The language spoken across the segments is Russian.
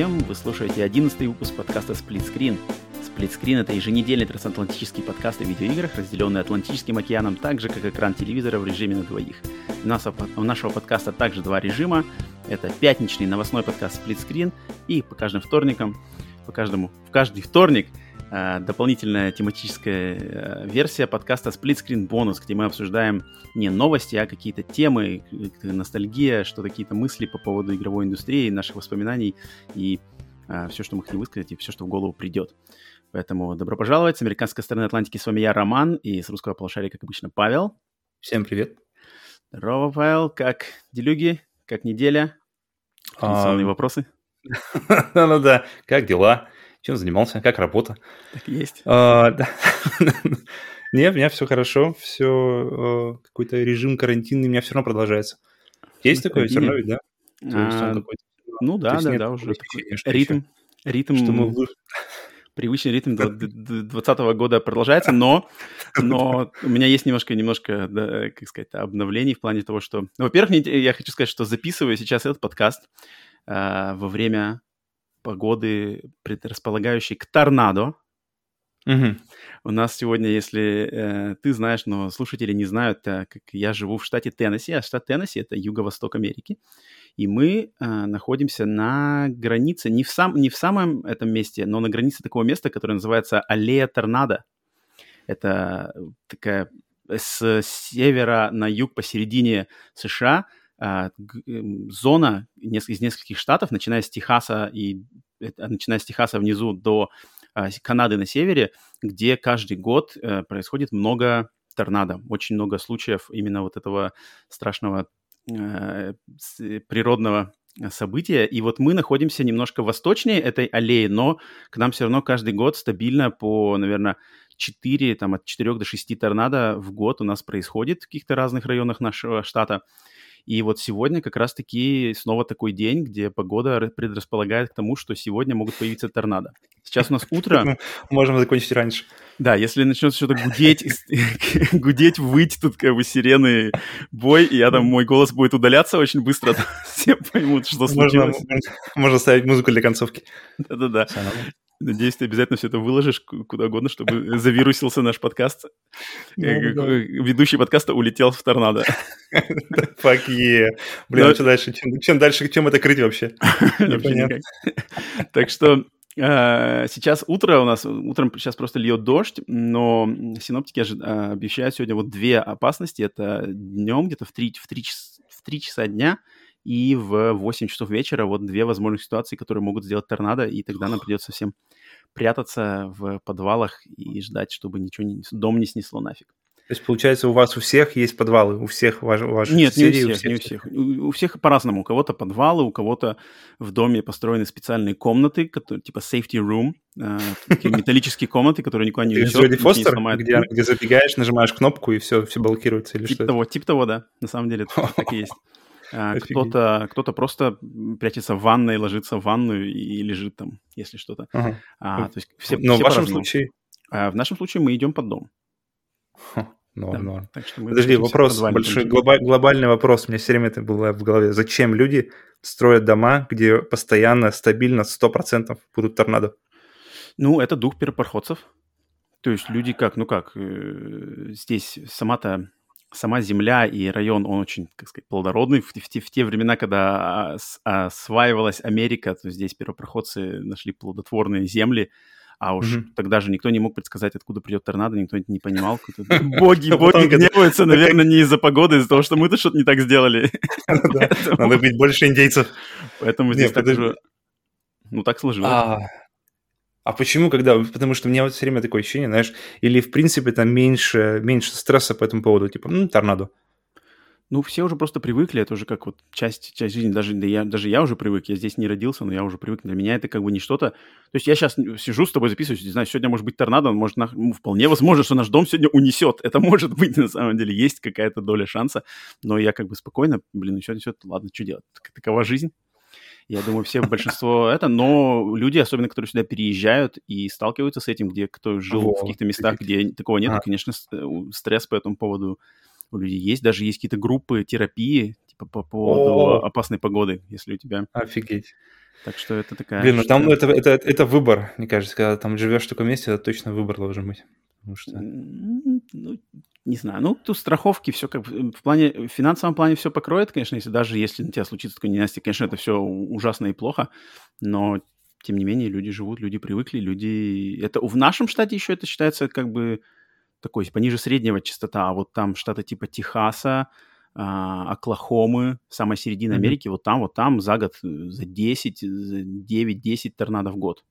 всем! Вы слушаете 11 выпуск подкаста Split Screen. Split Screen — это еженедельный трансатлантический подкаст о видеоиграх, разделенный Атлантическим океаном, так же, как экран телевизора в режиме на двоих. У, нас, у нашего подкаста также два режима. Это пятничный новостной подкаст Split Screen и по каждым вторникам, по каждому, в каждый вторник — дополнительная тематическая э, версия подкаста Split Screen Bonus, где мы обсуждаем не новости, а какие-то темы, ностальгия, что какие-то мысли по поводу игровой индустрии, наших воспоминаний и э, все, что мы хотим высказать, и все, что в голову придет. Поэтому добро пожаловать. С американской стороны Атлантики с вами я, Роман, и с русского полушария, как обычно, Павел. Всем привет. Здорово, Павел. Как делюги? Как неделя? Традиционные а... вопросы? Ну да, как дела? Чем занимался? Как работа? Так есть. А, да. Не, у меня все хорошо, все э, какой-то режим карантинный у меня все равно продолжается. Есть такое все равно ведь, да? А, ну да, да, да, уже ритм, ритм, что мы привычный ритм 2020 года продолжается, но, но у меня есть немножко, немножко, да, как сказать, обновлений в плане того, что... Ну, во-первых, я хочу сказать, что записываю сейчас этот подкаст э, во время погоды, предрасполагающей к торнадо. Угу. У нас сегодня, если э, ты знаешь, но слушатели не знают, так как я живу в штате Теннесси, а штат Теннесси это юго-восток Америки, и мы э, находимся на границе, не в, сам, не в самом этом месте, но на границе такого места, которое называется Аллея Торнадо. Это такая с севера на юг посередине США – зона из нескольких штатов, начиная с Техаса и начиная с Техаса внизу до а, Канады на севере, где каждый год э, происходит много торнадо, очень много случаев именно вот этого страшного э, природного события. И вот мы находимся немножко восточнее этой аллеи, но к нам все равно каждый год стабильно по, наверное, 4, там, от 4 до 6 торнадо в год у нас происходит в каких-то разных районах нашего штата. И вот сегодня как раз-таки снова такой день, где погода предрасполагает к тому, что сегодня могут появиться торнадо. Сейчас у нас утро. Можем закончить раньше. Да, если начнет что-то гудеть, гудеть, выть тут как бы сирены, бой, и я там, мой голос будет удаляться очень быстро, все поймут, что случилось. Можно ставить музыку для концовки. Да-да-да. Надеюсь, ты обязательно все это выложишь куда угодно, чтобы завирусился наш подкаст. Ну, э, да. Ведущий подкаста улетел в торнадо. Fuck yeah. Блин, а что дальше? Чем дальше, чем это крыть вообще? Непонятно. Так что а, Сейчас утро у нас, утром сейчас просто льет дождь, но синоптики а, обещают сегодня вот две опасности. Это днем где-то в 3, в 3, в 3 часа дня и в 8 часов вечера вот две возможных ситуации, которые могут сделать торнадо, и тогда нам придется всем прятаться в подвалах и ждать, чтобы ничего не, дом не снесло нафиг. То есть, получается, у вас у всех есть подвалы, у всех ваш, ваших Нет, соседей? не у всех, у всех, не у всех. У, у всех по-разному. У кого-то подвалы, у кого-то в доме построены специальные комнаты, которые, типа safety room, э, такие металлические комнаты, которые никуда не унесет, Джоди Фостер, где, где забегаешь, нажимаешь кнопку, и все, все блокируется или тип что того, Типа того, да. На самом деле так и есть. А, кто-то, кто-то просто прячется в ванной, ложится в ванную и лежит там, если что-то. Ага. А, то есть все, Но все в вашем случае... А в нашем случае мы идем под дом. Норм, да. норм. Так что мы Подожди, вопрос, большой глоба- глобальный вопрос. У меня все время это было в голове. Зачем люди строят дома, где постоянно, стабильно, 100% будут торнадо? Ну, это дух первопроходцев. То есть люди как, ну как, э, здесь сама-то сама земля и район, он очень, как сказать, плодородный. В, в, в, в те времена, когда осваивалась Америка, то здесь первопроходцы нашли плодотворные земли, а уж mm-hmm. тогда же никто не мог предсказать, откуда придет торнадо, никто это не понимал. Боги, боги гневаются, наверное, не из-за погоды, а из-за того, что мы-то что-то не так сделали. Надо быть больше индейцев. Поэтому здесь так же... Ну, так сложилось. А, почему, когда? Потому что у меня вот все время такое ощущение, знаешь, или в принципе там меньше, меньше стресса по этому поводу, типа, ну, торнадо. Ну, все уже просто привыкли, это уже как вот часть, часть жизни, даже, да я, даже я уже привык, я здесь не родился, но я уже привык, для меня это как бы не что-то... То есть я сейчас сижу с тобой записываюсь, не знаю, сегодня может быть торнадо, может, на... ну, вполне возможно, что наш дом сегодня унесет, это может быть на самом деле, есть какая-то доля шанса, но я как бы спокойно, блин, еще несет, ладно, что делать, такова жизнь. Я думаю, все большинство это, но люди, особенно которые сюда переезжают и сталкиваются с этим, где кто жил Во, в каких-то местах, где такого нет, а. конечно, э, стресс по этому поводу у людей есть. Даже есть какие-то группы терапии, типа по поводу О. опасной погоды, если у тебя... Офигеть. Так что это такая... Блин, ну там это, это, это выбор, мне кажется, когда там живешь в таком месте, это точно выбор должен быть. Потому что... Ну, не знаю. Ну, тут страховки, все как в плане, в финансовом плане все покроет, конечно, если даже если на тебя случится такое ненастье, конечно, это все ужасно и плохо, но тем не менее люди живут, люди привыкли, люди... Это в нашем штате еще это считается как бы такой пониже среднего частота, а вот там штаты типа Техаса, а, Оклахомы, самая середина mm-hmm. Америки, вот там, вот там за год, за 10, за 9-10 торнадо в год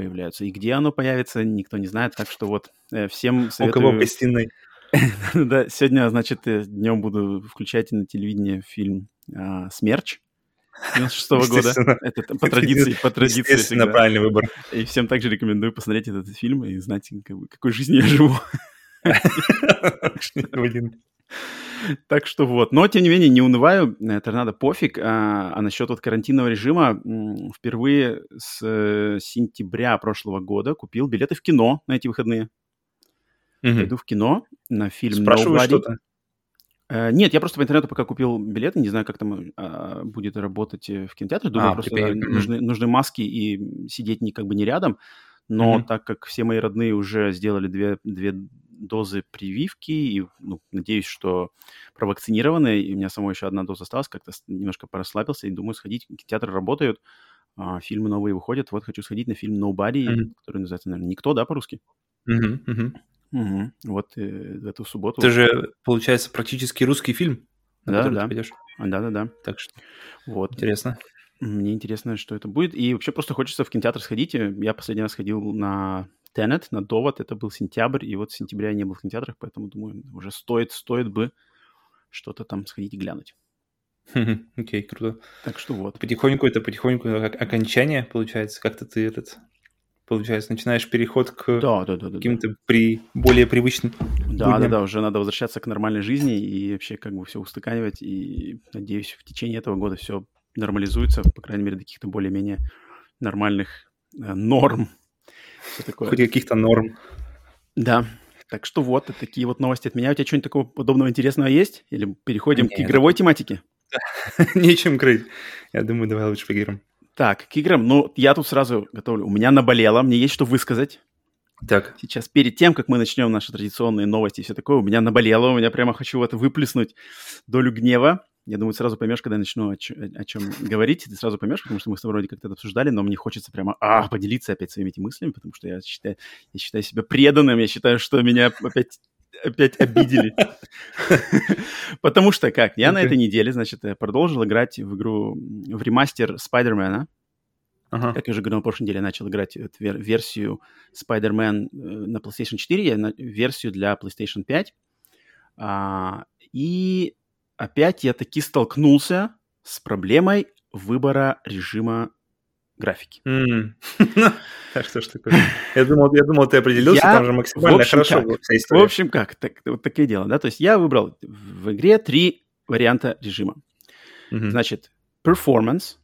появляются. И где оно появится, никто не знает, так что вот э, всем советую... У кого в гостиной. да, сегодня, значит, э, днем буду включать на телевидении фильм а, «Смерч», 96 -го года. Это по традиции, по традиции Естественно, правильный выбор. И всем также рекомендую посмотреть этот фильм и знать, какой жизнью я живу. Так что вот. Но, тем не менее, не унываю. Э, торнадо пофиг. А, а насчет вот карантинного режима впервые с э, сентября прошлого года купил билеты в кино на эти выходные. Угу. Пойду в кино на фильм Спрашиваю что-то? Uh, нет, я просто по интернету пока купил билеты, не знаю, как там uh, будет работать в кинотеатре. Думаю, а, просто теперь... нужны, нужны маски и сидеть не, как бы не рядом. Но mm-hmm. так как все мои родные уже сделали две, две дозы прививки, и ну, надеюсь, что провакцинированы, и у меня самой еще одна доза осталась, как-то немножко порасслабился, и думаю сходить, театры работают, а, фильмы новые выходят, вот хочу сходить на фильм Nobody, mm-hmm. который называется, наверное, «Никто», да, по-русски? Mm-hmm. Mm-hmm. Угу. Вот э, в эту субботу. Это же, получается, практически русский фильм, на да, да. ты Да-да-да. Так что вот. Интересно. Мне интересно, что это будет. И вообще просто хочется в кинотеатр сходить. Я последний раз ходил на Тенет на довод, это был сентябрь, и вот в сентябре я не был в кинотеатрах, поэтому думаю, уже стоит, стоит бы что-то там сходить и глянуть. Окей, okay, круто. Так что вот. Потихоньку это потихоньку окончание, получается, как-то ты этот, получается, начинаешь переход к да, да, да, каким-то да. при более привычным. Да, будням. да, да, уже надо возвращаться к нормальной жизни и вообще как бы все устаканивать. И надеюсь, в течение этого года все нормализуется, по крайней мере, до каких-то более-менее нормальных э, норм все такое. Хоть каких-то норм. Да. Так что вот, такие вот новости от меня. У тебя что-нибудь такого подобного интересного есть? Или переходим Нет. к игровой тематике? Нечем крыть. Я думаю, давай лучше к играм. Так, к играм. Ну, я тут сразу готовлю. У меня наболело, мне есть что высказать. Так. Сейчас, перед тем, как мы начнем наши традиционные новости и все такое, у меня наболело, у меня прямо хочу вот выплеснуть долю гнева. Я думаю, сразу поймешь, когда я начну о, ч- о чем говорить, ты сразу поймешь, потому что мы с тобой вроде как-то это обсуждали, но мне хочется прямо а, поделиться опять своими этими мыслями, потому что я считаю, я считаю себя преданным, я считаю, что меня опять опять обидели. Потому что как? Я на этой неделе, значит, продолжил играть в игру, в ремастер Спайдермена. Ага. Как я уже говорил, на прошлой неделе я начал играть версию Spider-Man э, на PlayStation 4, я версию для PlayStation 5. А, и опять я таки столкнулся с проблемой выбора режима графики. Так что ж такое? Я думал, я думал, ты определился, там же максимально хорошо вся история. В общем, как? Вот такие дела, да? То есть я выбрал в игре три варианта режима. Значит, performance,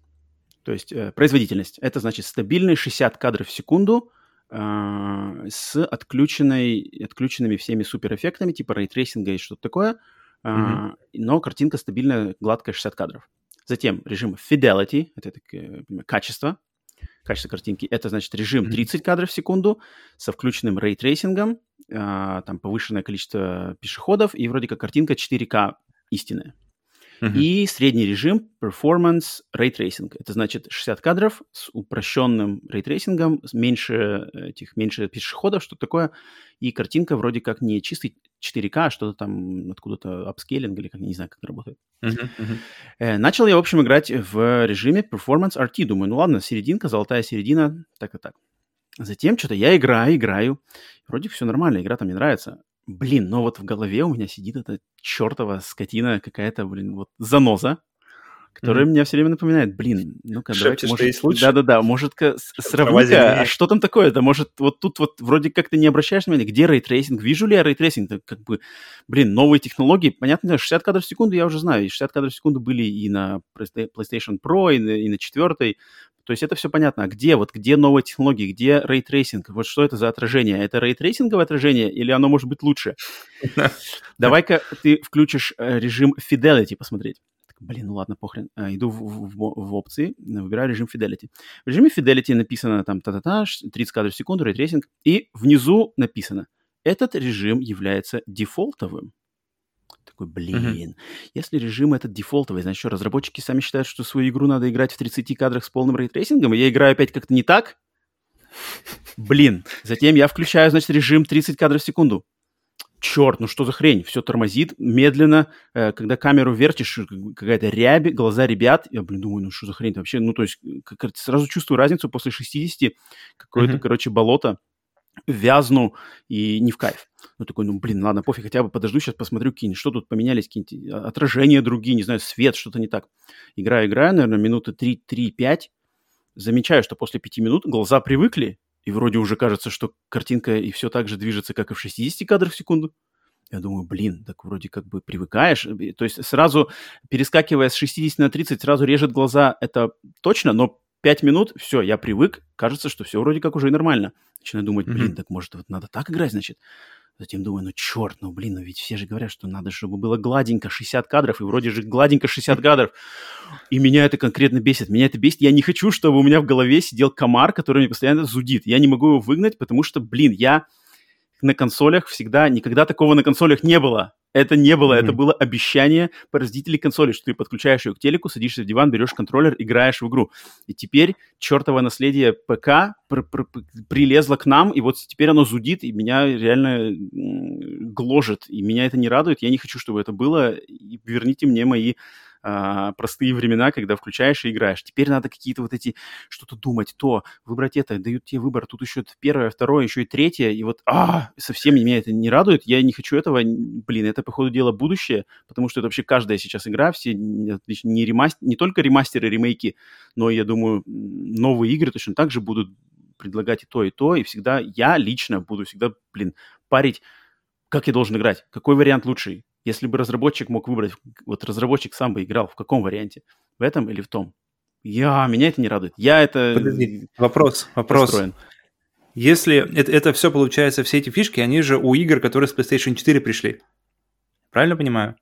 то есть э, производительность. Это значит стабильные 60 кадров в секунду э, с отключенной, отключенными всеми суперэффектами, типа ray tracing а и что-то такое – Uh-huh. но картинка стабильная, гладкая, 60 кадров. Затем режим Fidelity, это, это качество, качество картинки. Это значит режим 30 кадров в секунду со включенным ray tracing ом, а, там повышенное количество пешеходов и вроде как картинка 4К истинная. Uh-huh. И средний режим Performance Ray Tracing. Это значит 60 кадров с упрощенным рейтрейсингом, меньше этих, меньше пешеходов, что такое. И картинка вроде как не чистый 4К, а что-то там откуда-то upscaling или как, не знаю, как это работает. Uh-huh, uh-huh. начал я, в общем, играть в режиме Performance RT. Думаю, ну ладно, серединка, золотая середина, так и так. Затем что-то я играю, играю. Вроде все нормально, игра там мне нравится. Блин, но вот в голове у меня сидит эта чертова скотина какая-то, блин, вот заноза, которая mm-hmm. меня все время напоминает, блин, ну-ка, давайте, может... Да-да-да, может-ка сравни-ка, а что там такое-то? Может, вот тут вот вроде как ты не обращаешь внимания, где рейтрейсинг? Вижу ли я рейтрейсинг? Это как бы, блин, новые технологии, понятно, 60 кадров в секунду я уже знаю, и 60 кадров в секунду были и на PlayStation Pro, и на, и на четвертой, то есть это все понятно. А где, вот где новые технологии, где рейтрейсинг? Вот что это за отражение? Это рейтрейсинговое отражение или оно может быть лучше? Давай-ка ты включишь э, режим Fidelity посмотреть. Блин, ну ладно, похрен. А, иду в, в, в опции, выбираю режим Fidelity. В режиме Fidelity написано там та-та-та, 30 кадров в секунду, рейтрейсинг, и внизу написано, этот режим является дефолтовым. Такой, блин, uh-huh. если режим этот дефолтовый, значит, что, разработчики сами считают, что свою игру надо играть в 30 кадрах с полным рейтрейсингом, и я играю опять как-то не так? Блин. Затем я включаю, значит, режим 30 кадров в секунду черт, ну что за хрень, все тормозит медленно, э, когда камеру вертишь, какая-то рябь, глаза ребят, я, блин, думаю, ну что за хрень вообще, ну то есть как, сразу чувствую разницу после 60, какое-то, mm-hmm. короче, болото, вязну и не в кайф. Ну, такой, ну, блин, ладно, пофиг, хотя бы подожду, сейчас посмотрю какие-нибудь, что тут поменялись, какие-нибудь отражения другие, не знаю, свет, что-то не так. Играю, играю, наверное, минуты 3-5, замечаю, что после 5 минут глаза привыкли, и вроде уже кажется, что картинка и все так же движется, как и в 60 кадрах в секунду. Я думаю, блин, так вроде как бы привыкаешь. То есть сразу, перескакивая с 60 на 30, сразу режет глаза, это точно, но 5 минут, все, я привык, кажется, что все вроде как уже и нормально. Начинаю думать, блин, mm-hmm. так может вот надо так играть, значит? Затем думаю, ну черт, ну блин, ну ведь все же говорят, что надо, чтобы было гладенько 60 кадров, и вроде же гладенько 60 кадров. И меня это конкретно бесит. Меня это бесит. Я не хочу, чтобы у меня в голове сидел комар, который мне постоянно зудит. Я не могу его выгнать, потому что, блин, я на консолях всегда, никогда такого на консолях не было. Это не было, mm-hmm. это было обещание производителей консоли, что ты подключаешь ее к телеку, садишься в диван, берешь контроллер, играешь в игру. И теперь чертово наследие ПК пр- пр- пр- прилезло к нам, и вот теперь оно зудит, и меня реально гложет, и меня это не радует. Я не хочу, чтобы это было. И верните мне мои а, простые времена, когда включаешь и играешь. Теперь надо какие-то вот эти, что-то думать, то, выбрать это, дают тебе выбор, тут еще первое, второе, еще и третье, и вот, а, совсем меня это не радует, я не хочу этого, блин, это, по ходу дела, будущее, потому что это вообще каждая сейчас игра, все не, ремастер, не только ремастеры, ремейки, но, я думаю, новые игры точно так же будут предлагать и то, и то, и всегда я лично буду всегда, блин, парить, как я должен играть, какой вариант лучший, если бы разработчик мог выбрать, вот разработчик сам бы играл в каком варианте, в этом или в том. Я, меня это не радует. Я это... Подожди, вопрос, вопрос. Построен. Если это, это все получается, все эти фишки, они же у игр, которые с PlayStation 4 пришли. Правильно понимаю?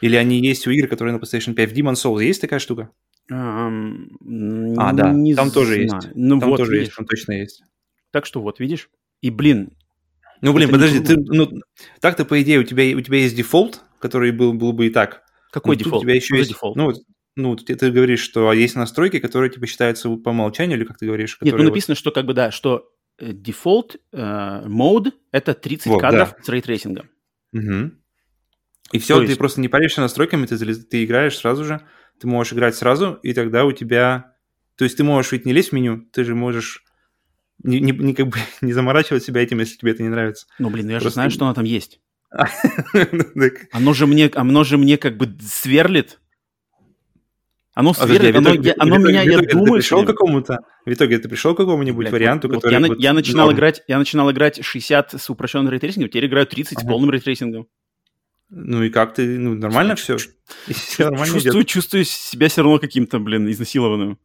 Или они есть у игр, которые на PlayStation 5? В Demon's Souls есть такая штука? Эм, а, да, там тоже есть. Ну, там вот, тоже видишь. есть, там точно есть. Так что вот, видишь? И, блин, ну, блин, это подожди, ты, ну, так-то, по идее, у тебя, у тебя есть дефолт, который был, был бы и так. Какой Но дефолт? У тебя еще есть, дефолт? Ну, ну ты, ты говоришь, что есть настройки, которые типа считаются по умолчанию, или как ты говоришь? Нет, ну написано, вот... что как бы, да, что э, дефолт э, mode это 30 вот, кадров да. с рейтрейсингом. Угу. И все, То ты есть... просто не паришься настройками, ты, ты играешь сразу же, ты можешь играть сразу, и тогда у тебя... То есть ты можешь ведь не лезть в меню, ты же можешь не, не, не, как бы, не заморачивать себя этим, если тебе это не нравится. Ну, блин, я Просто... же знаю, что оно там есть. Оно же мне, оно же мне как бы сверлит. Оно а сверлит, оно, я, оно меня, я думаю... Ты пришел к какому-то, в итоге ты пришел к какому-нибудь варианту, который... Я, я, начинал играть, я начинал играть 60 с упрощенным рейтрейсингом, теперь играю 30 ага. с полным рейтрейсингом. Ну и как ты, ну нормально все? все нормально чувствую, чувствую себя все равно каким-то, блин, изнасилованным.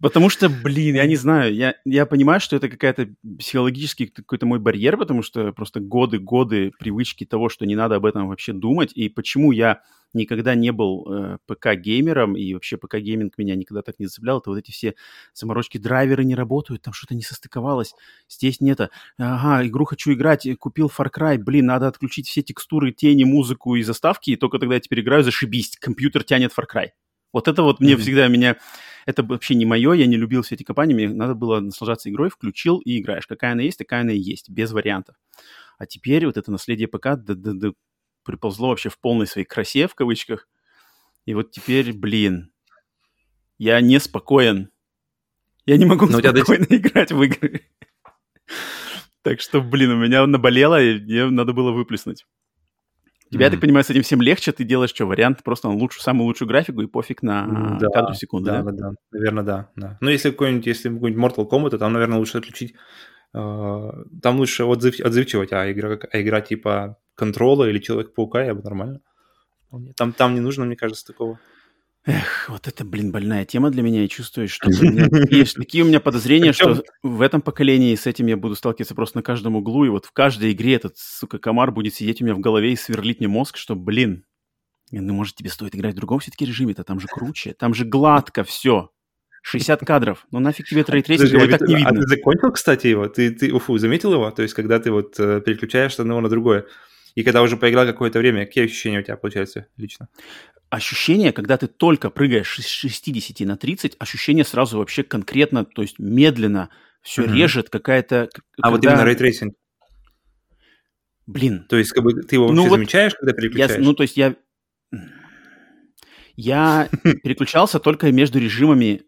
Потому что, блин, я не знаю, я, я понимаю, что это какая-то психологический какой-то мой барьер, потому что просто годы-годы привычки того, что не надо об этом вообще думать, и почему я никогда не был э, ПК-геймером, и вообще ПК-гейминг меня никогда так не зацеплял, это вот эти все заморочки, драйверы не работают, там что-то не состыковалось, здесь нет, ага, игру хочу играть, купил Far Cry, блин, надо отключить все текстуры, тени, музыку и заставки, и только тогда я теперь играю, зашибись, компьютер тянет Far Cry. Вот это вот mm-hmm. мне всегда меня это вообще не мое, я не любил все эти компании, мне надо было наслаждаться игрой, включил и играешь. Какая она есть, такая она и есть, без вариантов. А теперь вот это наследие ПК да, да, да, приползло вообще в полной своей красе, в кавычках. И вот теперь, блин, я неспокоен. Я не могу Но спокойно тебя... играть в игры. Так что, блин, у меня наболело, и мне надо было выплеснуть. Тебе, mm-hmm. я так понимаю, с этим всем легче, ты делаешь что, вариант просто на лучшую, самую лучшую графику и пофиг на да, кадры в секунду, да? Да, да, да, наверное, да, да. Ну, если какой-нибудь, если какой-нибудь Mortal Kombat, то там, наверное, лучше отключить, э, там лучше отзыв, отзывчивать, а игра, а игра типа Контрола или Человек-паука, я бы нормально. Там, там не нужно, мне кажется, такого. Эх, вот это, блин, больная тема для меня. И чувствую, что есть такие у меня подозрения, что в этом поколении с этим я буду сталкиваться просто на каждом углу. И вот в каждой игре этот, сука, комар будет сидеть у меня в голове и сверлить мне мозг, что, блин, Ну, может, тебе стоит играть в другом все-таки режиме-то, там же круче, там же гладко все. 60 кадров. Ну нафиг тебе рейтрейсинг, его так не видно. А ты закончил, кстати, его? Ты, ты уфу, заметил его? То есть, когда ты вот э, переключаешь с одного на другое, и когда уже поиграл какое-то время, какие ощущения у тебя получаются лично? Ощущение, когда ты только прыгаешь с 60 на 30, ощущение сразу вообще конкретно, то есть медленно, все mm-hmm. режет какая-то... А когда... вот именно рейтрейсинг? Блин. То есть, как бы ты его ну, вообще вот замечаешь, когда переключаешь? Я, ну, то есть я... Я переключался только между режимами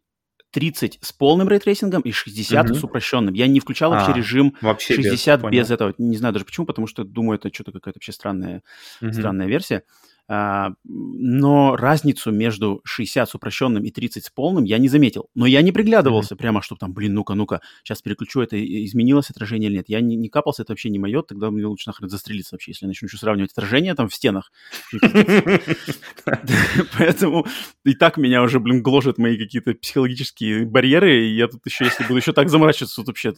30 с полным рейтрейсингом и 60 mm-hmm. с упрощенным. Я не включал вообще а, режим вообще 60 без, без этого. Не знаю даже почему, потому что думаю, это что-то какая-то вообще странная, mm-hmm. странная версия. А, но разницу между 60 с упрощенным и 30 с полным я не заметил. Но я не приглядывался mm-hmm. прямо, чтобы там, блин, ну-ка, ну-ка, сейчас переключу это, изменилось отражение или нет. Я не, не капался, это вообще не мое, тогда мне лучше нахрен застрелиться вообще, если я начну еще сравнивать отражение там в стенах. Поэтому и так меня уже, блин, гложат мои какие-то психологические барьеры, и я тут еще, если буду еще так заморачиваться, тут вообще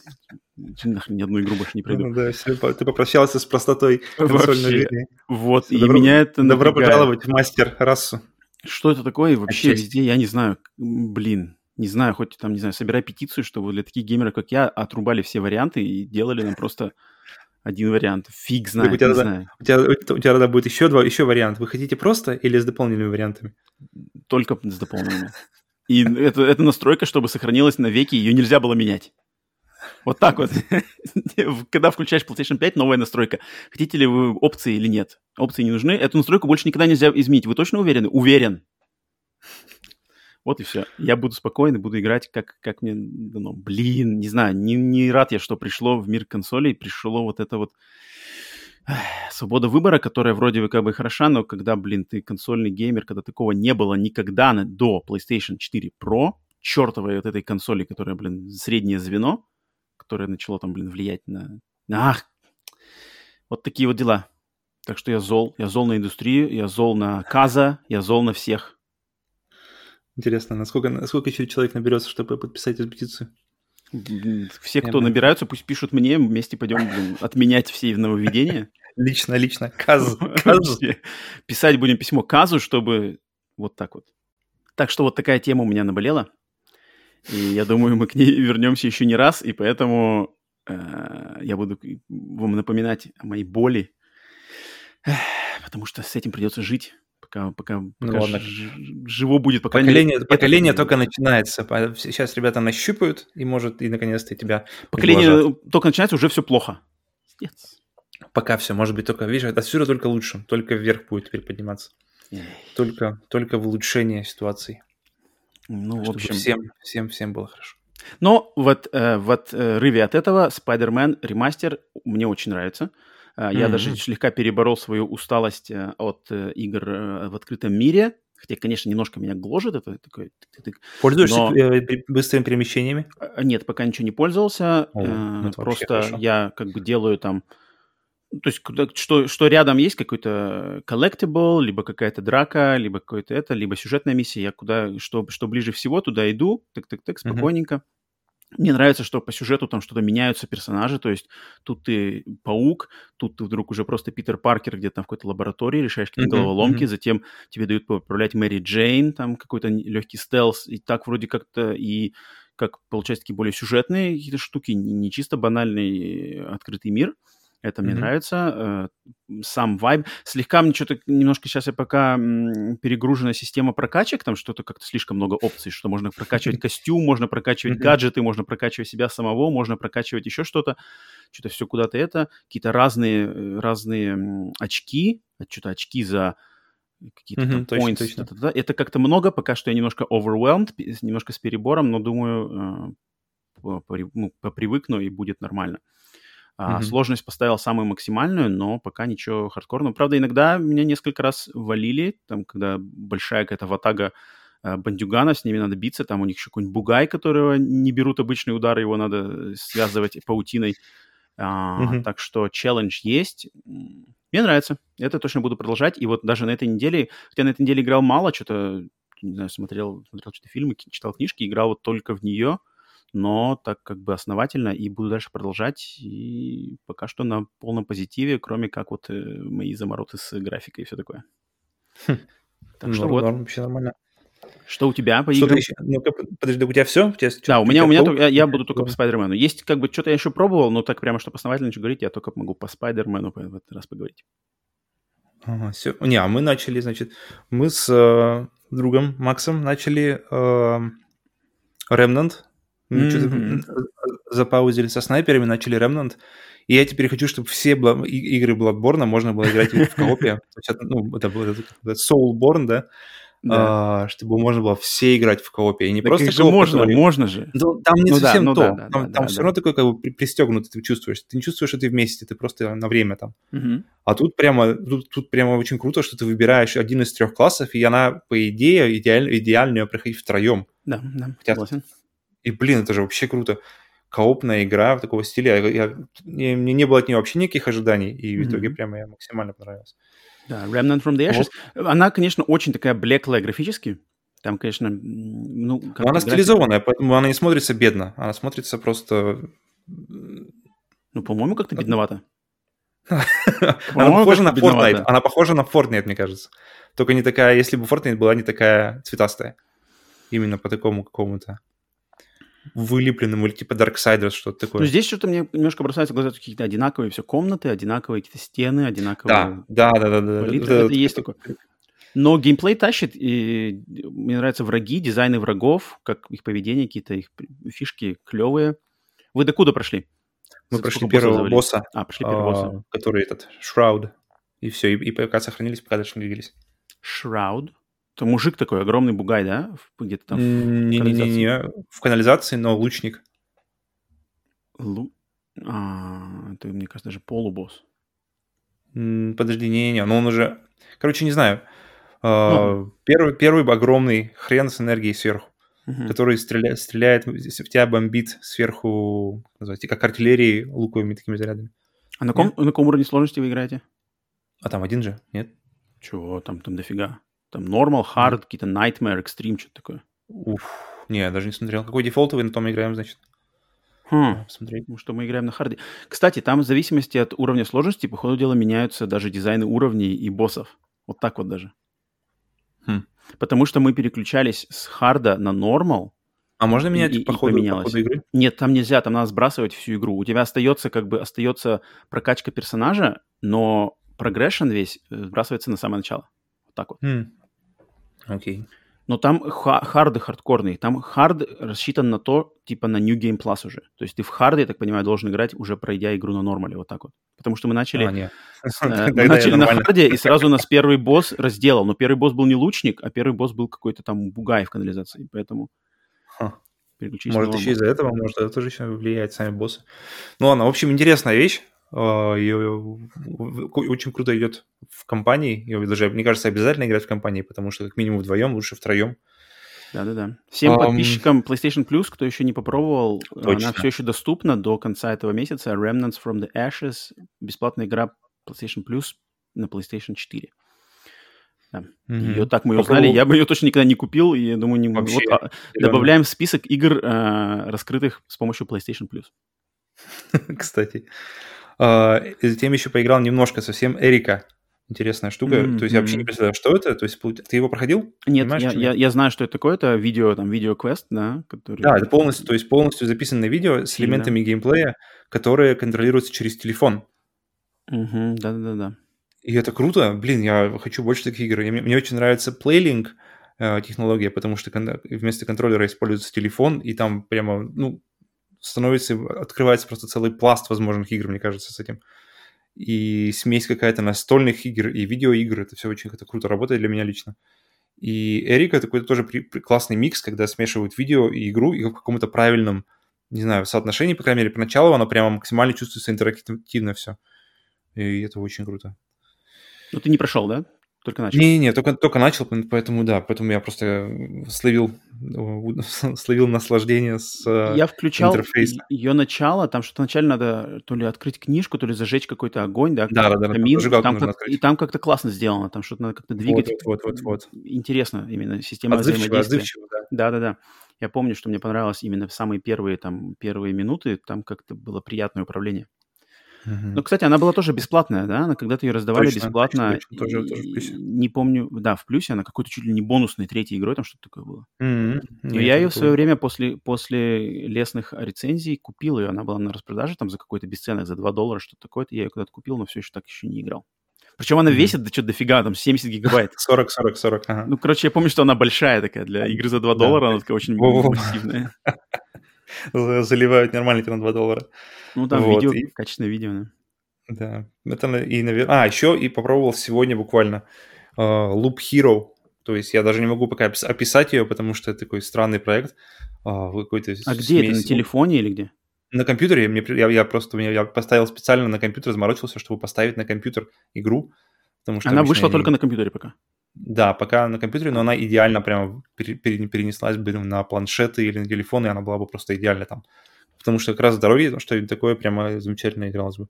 нахрен ни одну игру больше не пройду. Да, ты попрощался с простотой консольной жизни. Вот, и меня это пожаловать в мастер-расу. Что это такое вообще Отчасти. везде? Я не знаю. Блин, не знаю, хоть там, не знаю, собирай петицию, чтобы для таких геймеров, как я, отрубали все варианты и делали нам просто один вариант. Фиг знает, у тебя, не тогда, знаю. У тебя, у тебя тогда будет еще два, еще вариант. Вы хотите просто или с дополнительными вариантами? Только с дополнительными. И это, это настройка, чтобы сохранилась на веки, ее нельзя было менять. Вот так вот. Когда включаешь PlayStation 5, новая настройка. Хотите ли вы опции или нет? Опции не нужны. Эту настройку больше никогда нельзя изменить. Вы точно уверены? Уверен. Вот и все. Я буду спокойно, буду играть, как, как мне дано. Блин, не знаю, не, не рад я, что пришло в мир консолей, пришло вот это вот свобода выбора, которая вроде бы как бы хороша, но когда, блин, ты консольный геймер, когда такого не было никогда до PlayStation 4 Pro, чертовой вот этой консоли, которая, блин, среднее звено, которое начало там, блин, влиять на... Ах! Вот такие вот дела. Так что я зол. Я зол на индустрию, я зол на Каза, я зол на всех. Интересно, насколько, насколько еще человек наберется, чтобы подписать эту петицию? Все, кто набираются, пусть пишут мне, вместе пойдем блин, отменять все нововведения. Лично, лично. Казу. Казу. Писать будем письмо Казу, чтобы вот так вот. Так что вот такая тема у меня наболела. И я думаю, мы к ней вернемся еще не раз, и поэтому э, я буду вам напоминать о моей боли, потому что с этим придется жить пока, пока, ну, пока ладно. живо будет. Пока поколение не... поколение только начинается. Сейчас ребята нащупают, и может, и наконец-то тебя Поколение предложат. только начинается, уже все плохо. Пиздец. Пока все, может быть, только, видишь, отсюда только лучше, только вверх будет теперь подниматься. Только, только в улучшение ситуации. Ну, в общем... Всем, всем, всем было хорошо. Но вот э, в отрыве от этого Spider-Man ремастер мне очень нравится. Э, я mm-hmm. даже слегка переборол свою усталость э, от э, игр э, в открытом мире. Хотя, конечно, немножко меня гложет это такой. Пользуешься но... Э, быстрыми перемещениями? Э, нет, пока ничего не пользовался. О, э, просто я как бы делаю там то есть, что, что рядом есть какой-то collectible, либо какая-то драка, либо какое-то это, либо сюжетная миссия. Я куда, что, что ближе всего, туда иду, так-так-так, спокойненько. Mm-hmm. Мне нравится, что по сюжету там что-то меняются персонажи, то есть тут ты паук, тут ты вдруг уже просто Питер Паркер где-то в какой-то лаборатории, решаешь какие-то mm-hmm. головоломки, mm-hmm. затем тебе дают управлять Мэри Джейн, там какой-то легкий стелс, и так вроде как-то и как получается такие более сюжетные какие-то штуки, не, не чисто банальный открытый мир. Это мне mm-hmm. нравится. Э, сам вайб. Слегка мне что-то немножко сейчас я пока перегружена система прокачек, там что-то как-то слишком много опций, что можно прокачивать костюм, можно прокачивать mm-hmm. гаджеты, можно прокачивать себя самого, можно прокачивать еще что-то. Что-то все куда-то это. Какие-то разные, э, разные очки, что-то очки за какие-то mm-hmm, там points. Точно, точно. Это, это как-то много, пока что я немножко overwhelmed, немножко с перебором, но думаю, э, ну, попривыкну и будет нормально. А, mm-hmm. Сложность поставил самую максимальную, но пока ничего хардкорного. Правда, иногда меня несколько раз валили, там, когда большая какая-то ватага э, бандюгана, с ними надо биться, там у них еще какой-нибудь бугай, которого не берут обычные удары, его надо связывать паутиной. А, mm-hmm. Так что челлендж есть. Мне нравится. Это точно буду продолжать. И вот даже на этой неделе, хотя на этой неделе играл мало, что-то, не знаю, смотрел, смотрел что-то фильмы, читал книжки, играл вот только в нее но так как бы основательно и буду дальше продолжать. И пока что на полном позитиве, кроме как вот э, мои замороты с графикой и все такое. Хм. Так ну, что вот. Норм, вообще нормально. Что у тебя по играм? Еще? Ну, подожди, у тебя все? У тебя, да, у меня, у меня только, я, я буду только по Спайдермену. Есть как бы что-то я еще пробовал, но так прямо, что основательно что говорить, я только могу по Спайдермену в этот раз поговорить. Ага, все. Не, а мы начали, значит, мы с э, другом Максом начали э, Remnant. Мы mm-hmm. запаузили со снайперами, начали Remnant. И я теперь хочу, чтобы все бла- игры Bloodborne можно было играть в коопе. Ну, это был Soulborn, да? да. а, чтобы можно было все играть в коопе. И не так просто же можно, который... можно же. Ну, там не ну, совсем да, ну, то. Да, да, там да, там да, все да. равно такой как бы пристегнутый ты чувствуешь. Ты не чувствуешь, что ты вместе, ты просто на время там. Угу. А тут прямо, тут, тут прямо очень круто, что ты выбираешь один из трех классов, и она, по идее, идеально, идеально ее проходить втроем. Да, да, Хотя... согласен. И, блин, это же вообще круто. Коопная игра в такого стиля. Я, я, мне не было от нее вообще никаких ожиданий, и в итоге прямо я максимально понравился. Да, Remnant from the Ashes. Вот. Она, конечно, очень такая блеклая графически. Там, конечно, ну... Как она графика... стилизованная, поэтому она не смотрится бедно. Она смотрится просто... Ну, по-моему, как-то бедновато. Она похожа на Fortnite. Она похожа на Fortnite, мне кажется. Только не такая, если бы Fortnite была не такая цветастая. Именно по такому какому-то вылепленным, или типа Darksiders, что-то такое. Ну, здесь что-то мне немножко бросается в глаза какие-то одинаковые все комнаты, одинаковые какие-то стены, одинаковые... Да, да, да, да. Палитры. Да, это да, есть такое. Но геймплей тащит, и мне нравятся враги, дизайны врагов, как их поведение, какие-то их фишки клевые. Вы до куда прошли? Мы Сколько прошли первого босса, а, прошли первого а, босса. который этот, Shroud. И все, и, и пока сохранились, пока дальше не двигались. Shroud? Это мужик такой, огромный бугай, да? Где-то там Не-не-не, в канализации, но лучник. Лу... А, это, мне кажется, даже полубосс. Подожди, не-не-не, но он уже... Короче, не знаю. Ну. Первый, первый огромный хрен с энергией сверху, угу. который стреляет, стреляет, в тебя бомбит сверху, называйте, как артиллерии луковыми такими зарядами. А на каком, на каком уровне сложности вы играете? А там один же, нет? Чего, там, там дофига. Там normal, hard, какие-то nightmare, extreme, что-то такое. Уф, не, я даже не смотрел. Какой дефолтовый, на том играем, значит. Хм, посмотреть. Ну, что мы играем на харде. Кстати, там в зависимости от уровня сложности, по ходу дела, меняются даже дизайны уровней и боссов. Вот так вот даже. Хм. Потому что мы переключались с харда на нормал. А можно менять и, по, ходу, по ходу игры? Нет, там нельзя, там надо сбрасывать всю игру. У тебя остается как бы остается прокачка персонажа, но прогрессион весь э, сбрасывается на самое начало. Вот так вот. Хм. Окей. Но там харды хардкорные. Там хард рассчитан на то, типа на New Game Plus уже. То есть ты в харде, я так понимаю, должен играть, уже пройдя игру на нормале, вот так вот. Потому что мы начали, а, нет. Э, мы начали на харде, и сразу нас первый босс разделал. Но первый босс был не лучник, а первый босс был какой-то там бугай в канализации. Поэтому переключились Может, еще из-за этого, может, это тоже еще влияет сами боссы. Ну ладно, в общем, интересная вещь. А, и очень круто идет в компании. И даже, мне кажется, обязательно играть в компании, потому что как минимум вдвоем, лучше втроем. Да-да-да. Всем um, подписчикам PlayStation Plus, кто еще не попробовал, точно. она все еще доступна до конца этого месяца. Remnants from the Ashes. Бесплатная игра PlayStation Plus на PlayStation 4. Да. Mm-hmm. Ее так мы ее узнали. Я бы ее точно никогда не купил. И я думаю, не... Вообще, вот, а, добавляем в список игр, э, раскрытых с помощью PlayStation Plus. Кстати. Uh, затем еще поиграл немножко совсем Эрика. Интересная штука. Mm-hmm. То есть я вообще не представляю, что это. То есть ты его проходил? Нет, я, я, я знаю, что это такое. Это видео, там, видео-квест, да? Который... Да, это полностью, то есть полностью записанное видео с элементами да. геймплея, которые контролируются через телефон. Угу, да-да-да. И это круто. Блин, я хочу больше таких игр. Мне, мне очень нравится PlayLink э, технология, потому что вместо контроллера используется телефон, и там прямо, ну, становится, открывается просто целый пласт возможных игр, мне кажется, с этим. И смесь какая-то настольных игр и видеоигр, это все очень это круто работает для меня лично. И Эрика такой тоже при, при, классный микс, когда смешивают видео и игру, и в каком-то правильном, не знаю, соотношении, по крайней мере, поначалу оно прямо максимально чувствуется интерактивно все. И это очень круто. Ну, ты не прошел, да? Только начал? Не-не-не, только, только начал, поэтому да, поэтому я просто словил, словил наслаждение с э, Я включал интерфейса. ее начало, там что-то вначале надо то ли открыть книжку, то ли зажечь какой-то огонь, да? Да, да, да. Камин, там как, и там как-то классно сделано, там что-то надо как-то двигать. Вот, вот, вот, вот. Интересно именно система отзывчиво, взаимодействия. Отзывчиво, да. Да-да-да. Я помню, что мне понравилось именно в самые первые, там, первые минуты, там как-то было приятное управление. Ну, кстати, она была тоже бесплатная, да? Она когда-то ее раздавали точно, бесплатно. Точно, тоже, тоже в плюсе. Не помню, да, в плюсе она какой-то чуть ли не бонусной третьей игрой, там что-то такое было. Mm-hmm. Но Нет, я ее в свое время после, после лесных рецензий купил ее. Она была на распродаже там за какой-то бесценок, за 2 доллара, что-то такое. Я ее когда-то купил, но все еще так еще не играл. Причем она весит, да что дофига, там 70 гигабайт. 40, 40, 40, ага. Ну, короче, я помню, что она большая такая, для игры за 2 доллара она такая очень массивная. Заливают нормально на 2 доллара. Ну, там видео, качественное видео, да. Да, это и, наверное... А, еще и попробовал сегодня буквально uh, Loop Hero. То есть я даже не могу пока описать ее, потому что это такой странный проект. Uh, какой-то а смесь... где это, на телефоне или где? На компьютере. Мне, я, я просто я поставил специально на компьютер, заморочился, чтобы поставить на компьютер игру. Потому что она вышла не... только на компьютере пока? Да, пока на компьютере, но она идеально прямо перенеслась бы на планшеты или на телефон, и она была бы просто идеально там. Потому что как раз здоровье, что такое прямо замечательно игралось бы.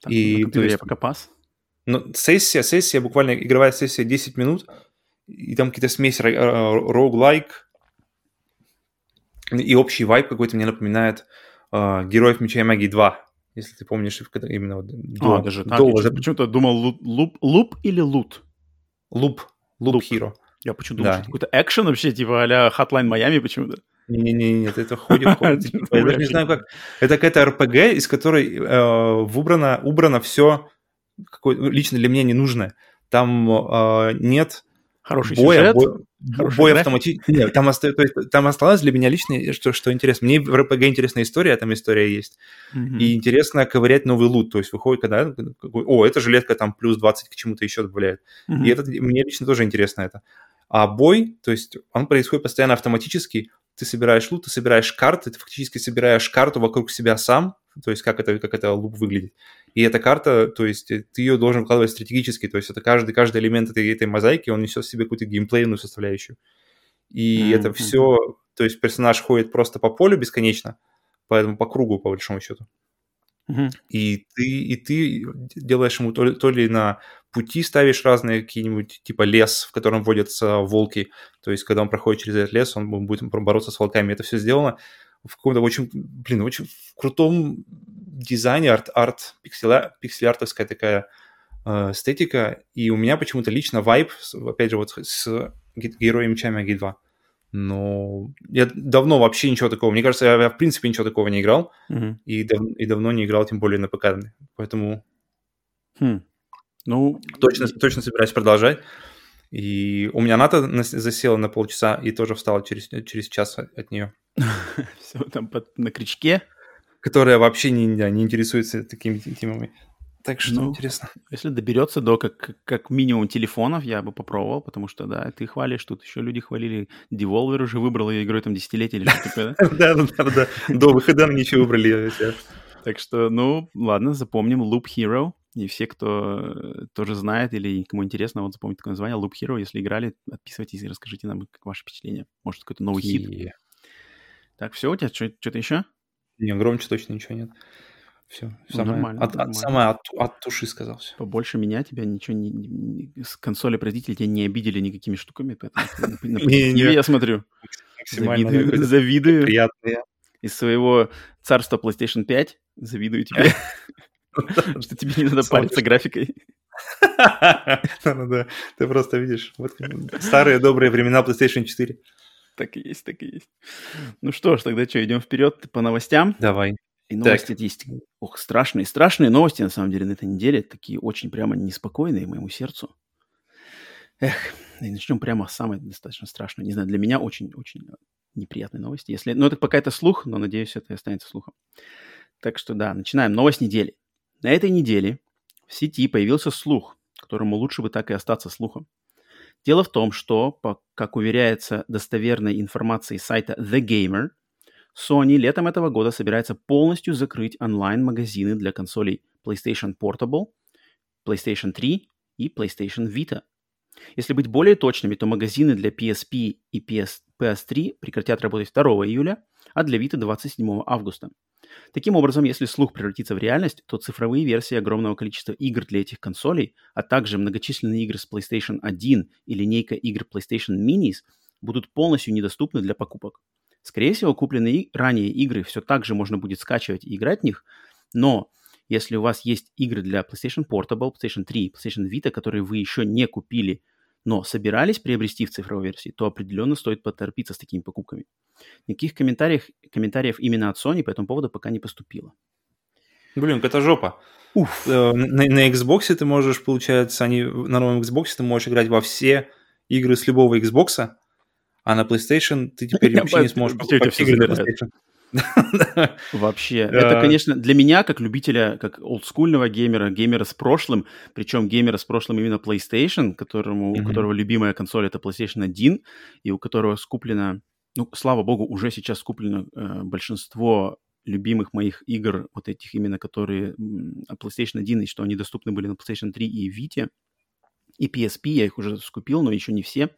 Так, и то есть, пока пас. Ну, сессия, сессия, буквально игровая сессия 10 минут, и там какие-то смесь роуглайк, и общий вайп какой-то мне напоминает uh, Героев Меча и Магии 2, если ты помнишь, именно вот до, а, даже так, до, я почему-то думал луп, луп или лут? Луп, луп Hero. Я почему-то думал, да. что какой-то экшен вообще, типа а-ля Hotline Miami почему-то. Не-не-не, нет, это ходит, ходит типа, я даже не знаю как. Это какая-то РПГ, из которой э, выбрано, убрано все, какое, лично для меня ненужное. Там э, нет Хороший боя, сюжет, бой, бой автоматически. Нет, там, оста... то есть, там осталось для меня лично, что, что интересно. Мне в РПГ интересная история, там история есть. Mm-hmm. И интересно ковырять новый лут. То есть выходит, когда... О, эта жилетка там плюс 20 к чему-то еще добавляет. Mm-hmm. И это мне лично тоже интересно это. А бой, то есть он происходит постоянно автоматически, ты собираешь лут, ты собираешь карты, ты фактически собираешь карту вокруг себя сам, то есть как это, как это луп выглядит. И эта карта, то есть ты ее должен вкладывать стратегически, то есть это каждый, каждый элемент этой, этой мозаики, он несет в себе какую-то геймплейную составляющую. И mm-hmm. это все, то есть персонаж ходит просто по полю бесконечно, поэтому по кругу, по большому счету. Mm-hmm. И ты, и ты делаешь ему то ли, то ли на пути ставишь разные какие-нибудь, типа лес, в котором водятся волки. То есть, когда он проходит через этот лес, он будет бороться с волками. Это все сделано в каком-то очень, блин, очень крутом дизайне, арт-арт, пиксель-артовская такая э, эстетика. И у меня почему-то лично vibe, опять же, вот с Героями меча и магии 2. Но я давно вообще ничего такого, мне кажется, я, я в принципе ничего такого не играл. Mm-hmm. И, дав, и давно не играл, тем более на ПК. Поэтому... Hmm. Ну, точно, точно собираюсь продолжать. И у меня НАТО засела на полчаса и тоже встала через, через час от нее. Все там под, на крючке. Которая вообще не, да, не интересуется такими темами. Так что ну, интересно. Если доберется до как, как минимум телефонов, я бы попробовал, потому что, да, ты хвалишь, тут еще люди хвалили. Devolver уже выбрал ее игрой там десятилетие или что такое, да? Да, да, да. До выхода ничего выбрали. Так что, ну, ладно, запомним Loop Hero. И все, кто э, тоже знает или кому интересно, вот запомните такое название, Loop Hero. Если играли, отписывайтесь и расскажите нам, как ваши впечатления. Может, какой-то новый хит. Так, все, у тебя что-то еще? Не, громче точно ничего нет. Все, ну, самое, нормально, от, нормально. От, самое от, от души сказал все. Побольше меня тебя ничего не, не с консоли производителей тебя не обидели никакими штуками, поэтому на, я смотрю. Завидую, завидую. Приятные. Из своего царства PlayStation 5 завидую тебе. Что тебе не надо париться графикой. Да, ты просто видишь. Старые добрые времена PlayStation 4. Так и есть, так и есть. Ну что ж, тогда что, идем вперед по новостям? Давай. И новости так. есть, ох, страшные, страшные новости, на самом деле, на этой неделе. Такие очень прямо неспокойные моему сердцу. Эх, и начнем прямо с самой достаточно страшной. Не знаю, для меня очень-очень неприятные новости. Если... Ну, это пока это слух, но, надеюсь, это и останется слухом. Так что, да, начинаем. Новость недели. На этой неделе в сети появился слух, которому лучше бы так и остаться слухом. Дело в том, что, по, как уверяется достоверной информацией сайта The Gamer, Sony летом этого года собирается полностью закрыть онлайн-магазины для консолей PlayStation Portable, PlayStation 3 и PlayStation Vita. Если быть более точными, то магазины для PSP и PS, PS3 прекратят работать 2 июля, а для Vita 27 августа. Таким образом, если слух превратится в реальность, то цифровые версии огромного количества игр для этих консолей, а также многочисленные игры с PlayStation 1 и линейка игр PlayStation Minis будут полностью недоступны для покупок. Скорее всего, купленные ранее игры все так же можно будет скачивать и играть в них, но Если у вас есть игры для PlayStation Portable, PlayStation 3, PlayStation Vita, которые вы еще не купили, но собирались приобрести в цифровой версии, то определенно стоит поторопиться с такими покупками. Никаких комментариев, комментариев именно от Sony по этому поводу пока не поступило. Блин, это жопа. Уф. Э, на, на Xbox ты можешь, получается, они, на новом Xbox ты можешь играть во все игры с любого Xbox, а на PlayStation ты теперь вообще не сможешь покупать игры на PlayStation. Вообще. Это, конечно, для меня, как любителя, как олдскульного геймера, геймера с прошлым, причем геймера с прошлым именно PlayStation, которому, у которого любимая консоль это PlayStation 1, и у которого скуплено, ну, слава богу, уже сейчас скуплено э, большинство любимых моих игр, вот этих именно, которые PlayStation 1, и что они доступны были на PlayStation 3 и Vita, и PSP, я их уже скупил, но еще не все.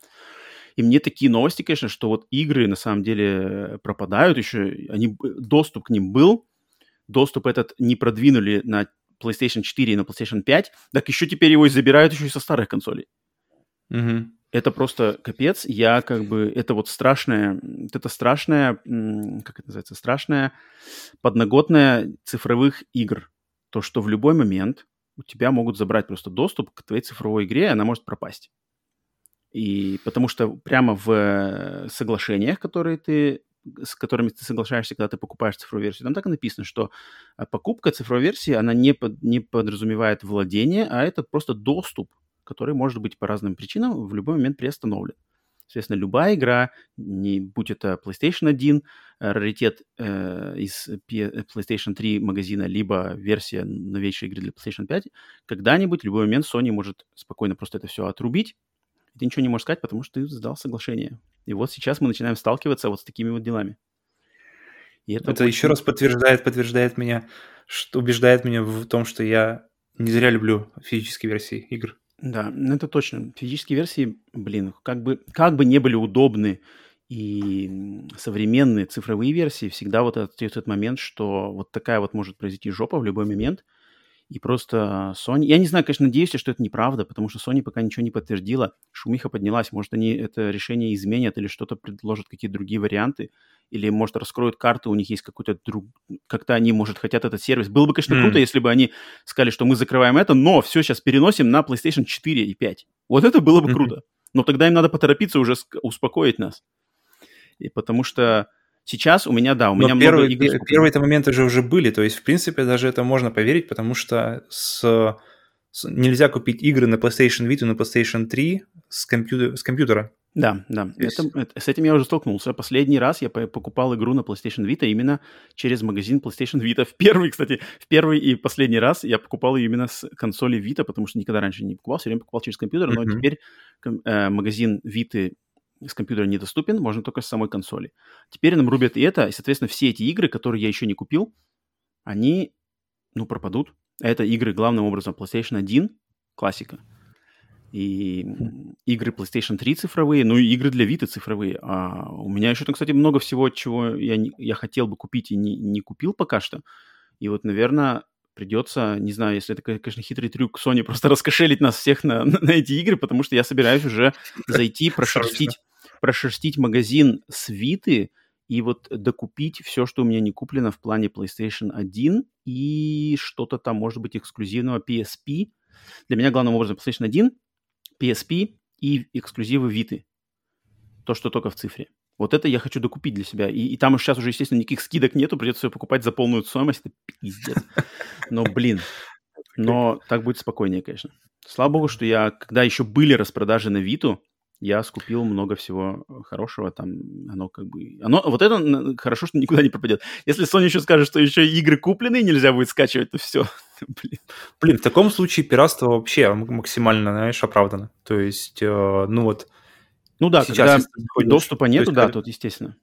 И мне такие новости, конечно, что вот игры на самом деле пропадают еще, они, доступ к ним был, доступ этот не продвинули на PlayStation 4 и на PlayStation 5, так еще теперь его и забирают еще и со старых консолей. Угу. Это просто капец. Я как бы... Это вот страшная... Это страшная... Как это называется? Страшная подноготная цифровых игр. То, что в любой момент у тебя могут забрать просто доступ к твоей цифровой игре, и она может пропасть. И потому что прямо в соглашениях, которые ты с которыми ты соглашаешься, когда ты покупаешь цифровую версию, там так и написано, что э, покупка цифровой версии, она не, под, не подразумевает владение, а это просто доступ, который может быть по разным причинам в любой момент приостановлен. Соответственно, любая игра, не, будь это PlayStation 1, э, раритет э, из PlayStation 3 магазина, либо версия новейшей игры для PlayStation 5, когда-нибудь, в любой момент Sony может спокойно просто это все отрубить, ты ничего не можешь сказать, потому что ты сдал соглашение. И вот сейчас мы начинаем сталкиваться вот с такими вот делами. И это это очень... еще раз подтверждает, подтверждает меня, что убеждает меня в том, что я не зря люблю физические версии игр. Да, ну это точно. Физические версии, блин, как бы, как бы не были удобны и современные цифровые версии, всегда вот этот, этот момент, что вот такая вот может произойти жопа в любой момент – и просто Sony... Я не знаю, конечно, надеюсь, что это неправда, потому что Sony пока ничего не подтвердила. Шумиха поднялась. Может, они это решение изменят или что-то предложат, какие-то другие варианты. Или, может, раскроют карты, у них есть какой-то друг... Как-то они, может, хотят этот сервис. Было бы, конечно, mm. круто, если бы они сказали, что мы закрываем это, но все сейчас переносим на PlayStation 4 и 5. Вот это было бы mm-hmm. круто. Но тогда им надо поторопиться уже успокоить нас. И потому что Сейчас у меня, да, у меня Но много первые, игр. Первые-то моменты же уже были, то есть, в принципе, даже это можно поверить, потому что с, с, нельзя купить игры на PlayStation Vita, на PlayStation 3 с, компьютер, с компьютера. Да, да, есть... это, это, с этим я уже столкнулся. Последний раз я покупал игру на PlayStation Vita именно через магазин PlayStation Vita. В первый, кстати, в первый и последний раз я покупал ее именно с консоли Vita, потому что никогда раньше не покупал, все время покупал через компьютер, но mm-hmm. теперь э, магазин Vita с компьютера недоступен, можно только с самой консоли. Теперь нам рубят и это, и, соответственно, все эти игры, которые я еще не купил, они, ну, пропадут. Это игры, главным образом, PlayStation 1, классика, и игры PlayStation 3 цифровые, ну и игры для Vita цифровые. А у меня еще там, кстати, много всего, чего я, не, я хотел бы купить и не, не купил пока что. И вот, наверное, придется, не знаю, если это, конечно, хитрый трюк Sony, просто раскошелить нас всех на, на, эти игры, потому что я собираюсь уже зайти, прошерстить прошерстить магазин свиты и вот докупить все, что у меня не куплено в плане PlayStation 1 и что-то там, может быть, эксклюзивного PSP. Для меня главным образом PlayStation 1, PSP и эксклюзивы Виты. То, что только в цифре. Вот это я хочу докупить для себя. И, и там сейчас уже, естественно, никаких скидок нету, придется все покупать за полную стоимость. Это пиздец. Но, блин, но так будет спокойнее, конечно. Слава богу, что я, когда еще были распродажи на Виту, я скупил много всего э, хорошего, там оно как бы... Оно, вот это хорошо, что никуда не пропадет. Если Sony еще скажет, что еще игры купленные нельзя будет скачивать, то все. Блин. Блин, в таком случае пиратство вообще максимально, знаешь, оправдано. То есть, э, ну вот... Ну да, сейчас, когда доступа нету, есть, да, тут естественно.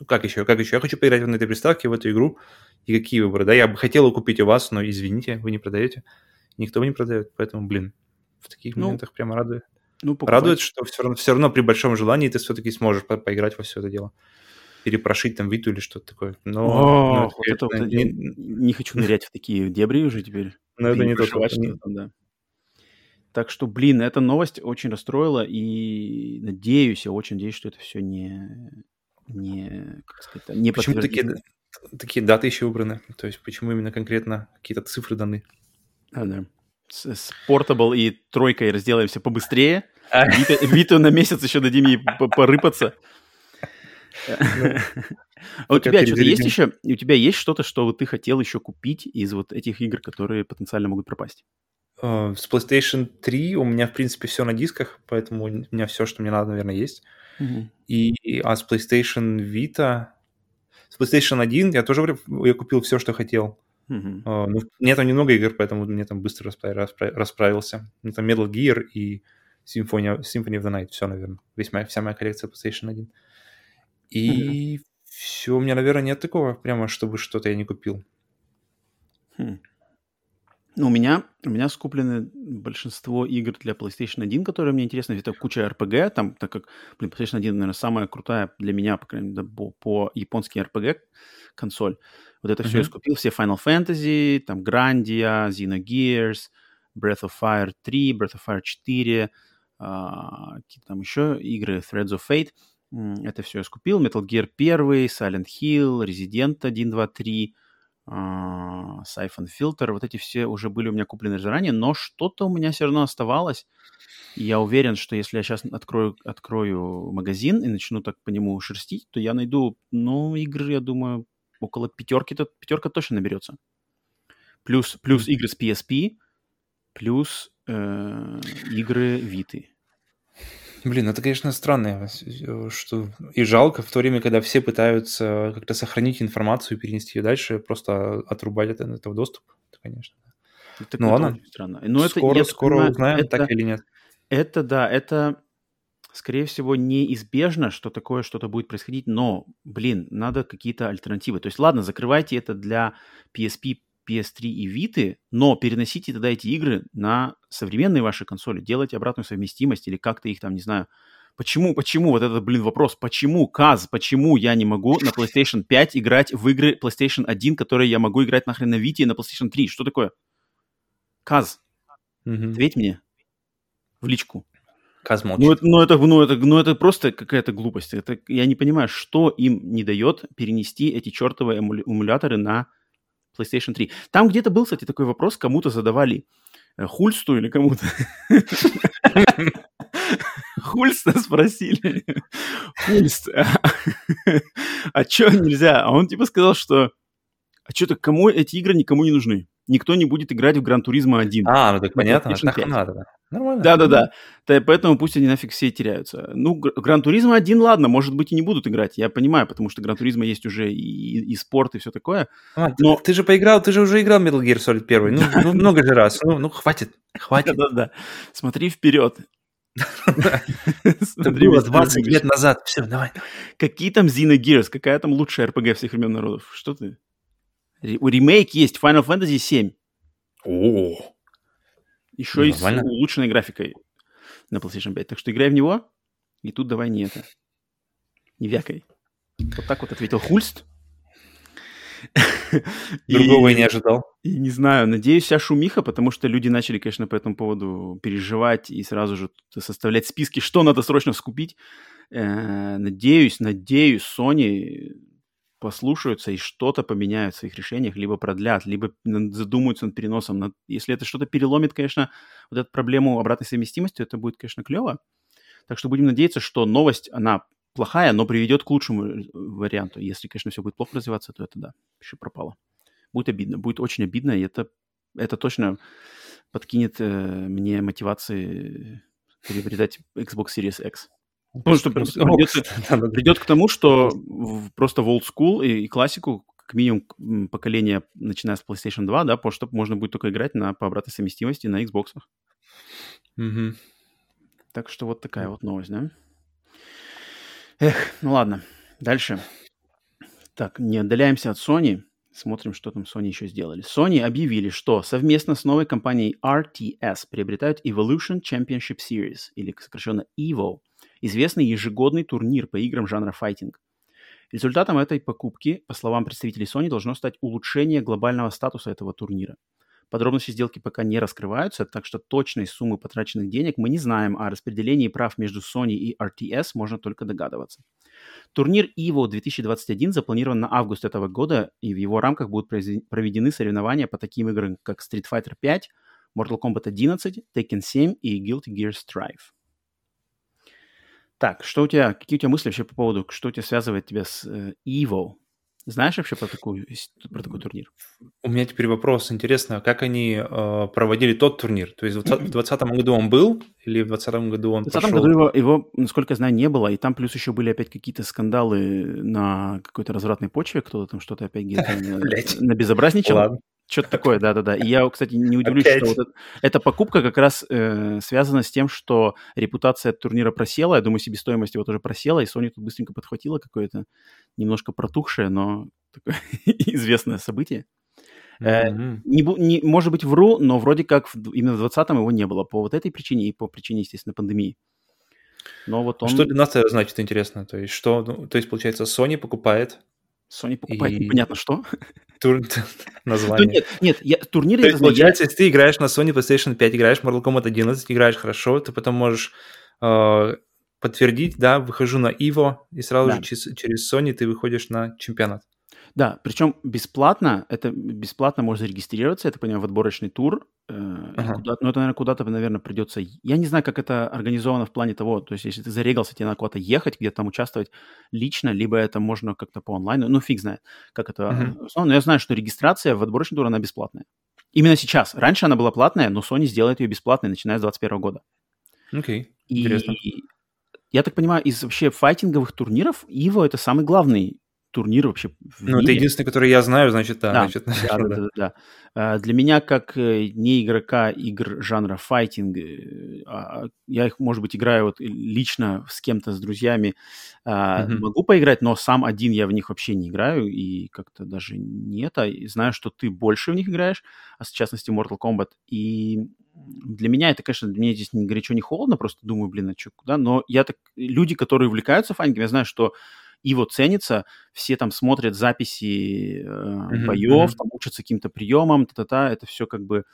Ну как еще, как еще? Я хочу поиграть на этой приставке, в эту игру. И какие выборы, да? Я бы хотел купить у вас, но извините, вы не продаете. Никто не продает, поэтому, блин, в таких ну, моментах прямо радует. Ну, Радует, что все равно, все равно при большом желании ты все-таки сможешь по поиграть во все это дело. Перепрошить там Виту или что-то такое. Но, О, но вот это, это, не, не хочу нырять в такие дебри уже теперь. Но это не то, что да. Так что, блин, эта новость очень расстроила, и надеюсь, я очень надеюсь, что это все не, не, как сказать, не Почему такие, такие даты еще убраны. То есть почему именно конкретно какие-то цифры даны. А, да. С, Portable и тройкой разделаемся побыстрее. А. Виту на месяц еще дадим ей порыпаться. Ну, а у тебя что-то есть еще? У тебя есть что-то, что ты хотел еще купить из вот этих игр, которые потенциально могут пропасть? А, с PlayStation 3 у меня, в принципе, все на дисках, поэтому у меня все, что мне надо, наверное, есть. И, а с PlayStation Vita... С PlayStation 1 я тоже я купил все, что хотел. Uh-huh. Uh, ну, мне там немного игр, поэтому мне там быстро распра- расправился. Мне там Metal Gear и Symphony, Symphony of the Night. Все, наверное. Весь моя, вся моя коллекция PlayStation 1. И uh-huh. все, у меня, наверное, нет такого прямо, чтобы что-то я не купил. Hmm. Ну, у меня, у меня скуплены большинство игр для PlayStation 1, которые мне интересны. Это куча RPG, там, так как, блин, PlayStation 1, наверное, самая крутая для меня, по крайней мере, по, по японски RPG консоль. Вот это uh-huh. все я скупил, все Final Fantasy, там, Grandia, Xenogears, Breath of Fire 3, Breath of Fire 4, а, какие-то там еще игры, Threads of Fate. Это все я скупил. Metal Gear 1, Silent Hill, Resident 1, 2, 3, uh, Siphon Filter. Вот эти все уже были у меня куплены заранее, но что-то у меня все равно оставалось. я уверен, что если я сейчас открою, открою магазин и начну так по нему шерстить, то я найду, ну, игры, я думаю, около пятерки, то пятерка точно наберется. Плюс, плюс игры с PSP, плюс э, игры Виты. Блин, это, конечно, странно, что и жалко в то время, когда все пытаются как-то сохранить информацию и перенести ее дальше, просто отрубать от этого доступ, это, конечно. Это, ну ладно, странно. Но скоро, это, скоро понимаю, узнаем, это, так или нет. Это, да, это, скорее всего, неизбежно, что такое что-то будет происходить, но, блин, надо какие-то альтернативы. То есть, ладно, закрывайте это для PSP, PS3 и Vita, но переносите тогда эти игры на современные ваши консоли, делайте обратную совместимость или как-то их там, не знаю, Почему, почему, вот этот, блин, вопрос, почему, Каз, почему я не могу на PlayStation 5 играть в игры PlayStation 1, которые я могу играть нахрен на Vita и на PlayStation 3? Что такое? Каз, mm-hmm. ответь мне в личку. Каз молчит. Ну, это, ну, это, ну, это, ну, это просто какая-то глупость. Это, я не понимаю, что им не дает перенести эти чертовые эмуляторы на PlayStation 3. Там где-то был, кстати, такой вопрос, кому-то задавали э, Хульсту или кому-то. Хульста спросили. Хульст, а что нельзя? А он типа сказал, что а что-то кому эти игры никому не нужны никто не будет играть в Gran Turismo 1. А, ну так понятно, так надо. Нормально. Да-да-да. Поэтому пусть они нафиг все теряются. Ну, Gran Turismo 1, ладно, может быть, и не будут играть, я понимаю, потому что Gran Turismo есть уже и, и спорт, и все такое. А, но... ты, ты же поиграл, ты же уже играл Metal Gear Solid 1, ну, ну много же раз. Ну, ну хватит, хватит. Да-да-да. Смотри вперед. Это было 20 лет назад. Все, давай. Какие там Xenogears? Какая там лучшая RPG всех времен народов? Что ты? Ремейк есть, Final Fantasy 7. О, Еще и с улучшенной графикой на PlayStation 5. Так что играй в него, и тут давай не это. Не вякай. Вот так вот ответил Хульст. Другого и, я не ожидал. И не знаю, надеюсь, вся шумиха, потому что люди начали, конечно, по этому поводу переживать и сразу же составлять списки, что надо срочно скупить. Э, надеюсь, надеюсь, Sony послушаются и что-то поменяют в своих решениях, либо продлят, либо задумаются над переносом. Если это что-то переломит, конечно, вот эту проблему обратной совместимости, это будет, конечно, клево. Так что будем надеяться, что новость, она плохая, но приведет к лучшему э, варианту. Если, конечно, все будет плохо развиваться, то это, да, еще пропало. Будет обидно, будет очень обидно, и это, это точно подкинет э, мне мотивации приобретать Xbox Series X. Потому что придется, придет к тому, что просто в old school и, и классику, как минимум поколение, начиная с PlayStation 2, да, потому что можно будет только играть на, по обратной совместимости на Xbox. Угу. Так что вот такая вот новость, да? Эх, ну ладно, дальше. Так, не отдаляемся от Sony. Смотрим, что там Sony еще сделали. Sony объявили, что совместно с новой компанией RTS приобретают Evolution Championship Series, или сокращенно EVO, известный ежегодный турнир по играм жанра файтинг. Результатом этой покупки, по словам представителей Sony, должно стать улучшение глобального статуса этого турнира. Подробности сделки пока не раскрываются, так что точной суммы потраченных денег мы не знаем, а о распределении прав между Sony и RTS можно только догадываться. Турнир EVO 2021 запланирован на август этого года, и в его рамках будут проведены соревнования по таким играм, как Street Fighter 5, Mortal Kombat 11, Tekken 7 и Guilty Gear Strive. Так, что у тебя, какие у тебя мысли вообще по поводу, что у тебя связывает тебя с э, EVO? Знаешь вообще про, такую, про такой турнир? У меня теперь вопрос. Интересно, как они э, проводили тот турнир? То есть в 2020 году он был или в 2020 году он В 2020 году его, его, насколько я знаю, не было. И там плюс еще были опять какие-то скандалы на какой-то развратной почве. Кто-то там что-то опять где-то набезобразничал. Что-то такое, да-да-да. И я, кстати, не удивлюсь, Опять. что вот это, эта покупка как раз э, связана с тем, что репутация турнира просела. Я думаю, себестоимость его тоже просела, и Sony тут быстренько подхватила какое-то немножко протухшее, но такое известное событие. Mm-hmm. не, не, может быть, вру, но вроде как в, именно в 20-м его не было по вот этой причине и по причине, естественно, пандемии. Но вот а он... Что для нас это значит интересно? То есть, что, ну, то есть, получается, Sony покупает Sony покупает и... непонятно что. Тур... Название. нет, нет, я, турниры... То есть, получается, если ты играешь на Sony PlayStation 5, играешь в Mortal Kombat 11, играешь хорошо, ты потом можешь э, подтвердить, да, выхожу на EVO, и сразу да. же через, через Sony ты выходишь на чемпионат. Да, причем бесплатно, это бесплатно можно зарегистрироваться, это, понимаю, в отборочный тур, э, ага. куда, ну, это, наверное, куда-то, наверное, придется... Я не знаю, как это организовано в плане того, то есть, если ты зарегался, тебе надо куда-то ехать, где-то там участвовать лично, либо это можно как-то по онлайну, ну, фиг знает, как это... Ага. Но я знаю, что регистрация в отборочный тур, она бесплатная. Именно сейчас. Раньше она была платная, но Sony сделает ее бесплатной, начиная с 2021 года. Окей, okay. интересно. И я так понимаю, из вообще файтинговых турниров Иво это самый главный турнир вообще в Ну, мире. это единственный, который я знаю, значит, да. Да, значит, да, да, да, да, да. Для меня, как э, не игрока игр жанра файтинг, э, а, я их, может быть, играю вот лично с кем-то, с друзьями, mm-hmm. могу поиграть, но сам один я в них вообще не играю, и как-то даже не это. И знаю, что ты больше в них играешь, а в частности Mortal Kombat, и для меня это, конечно, для меня здесь не горячо, не холодно, просто думаю, блин, а что, куда? Но я так... Люди, которые увлекаются файтингом, я знаю, что и вот ценится, все там смотрят записи э, mm-hmm. боев, там учатся каким-то приемам, та-та-та, это все как бы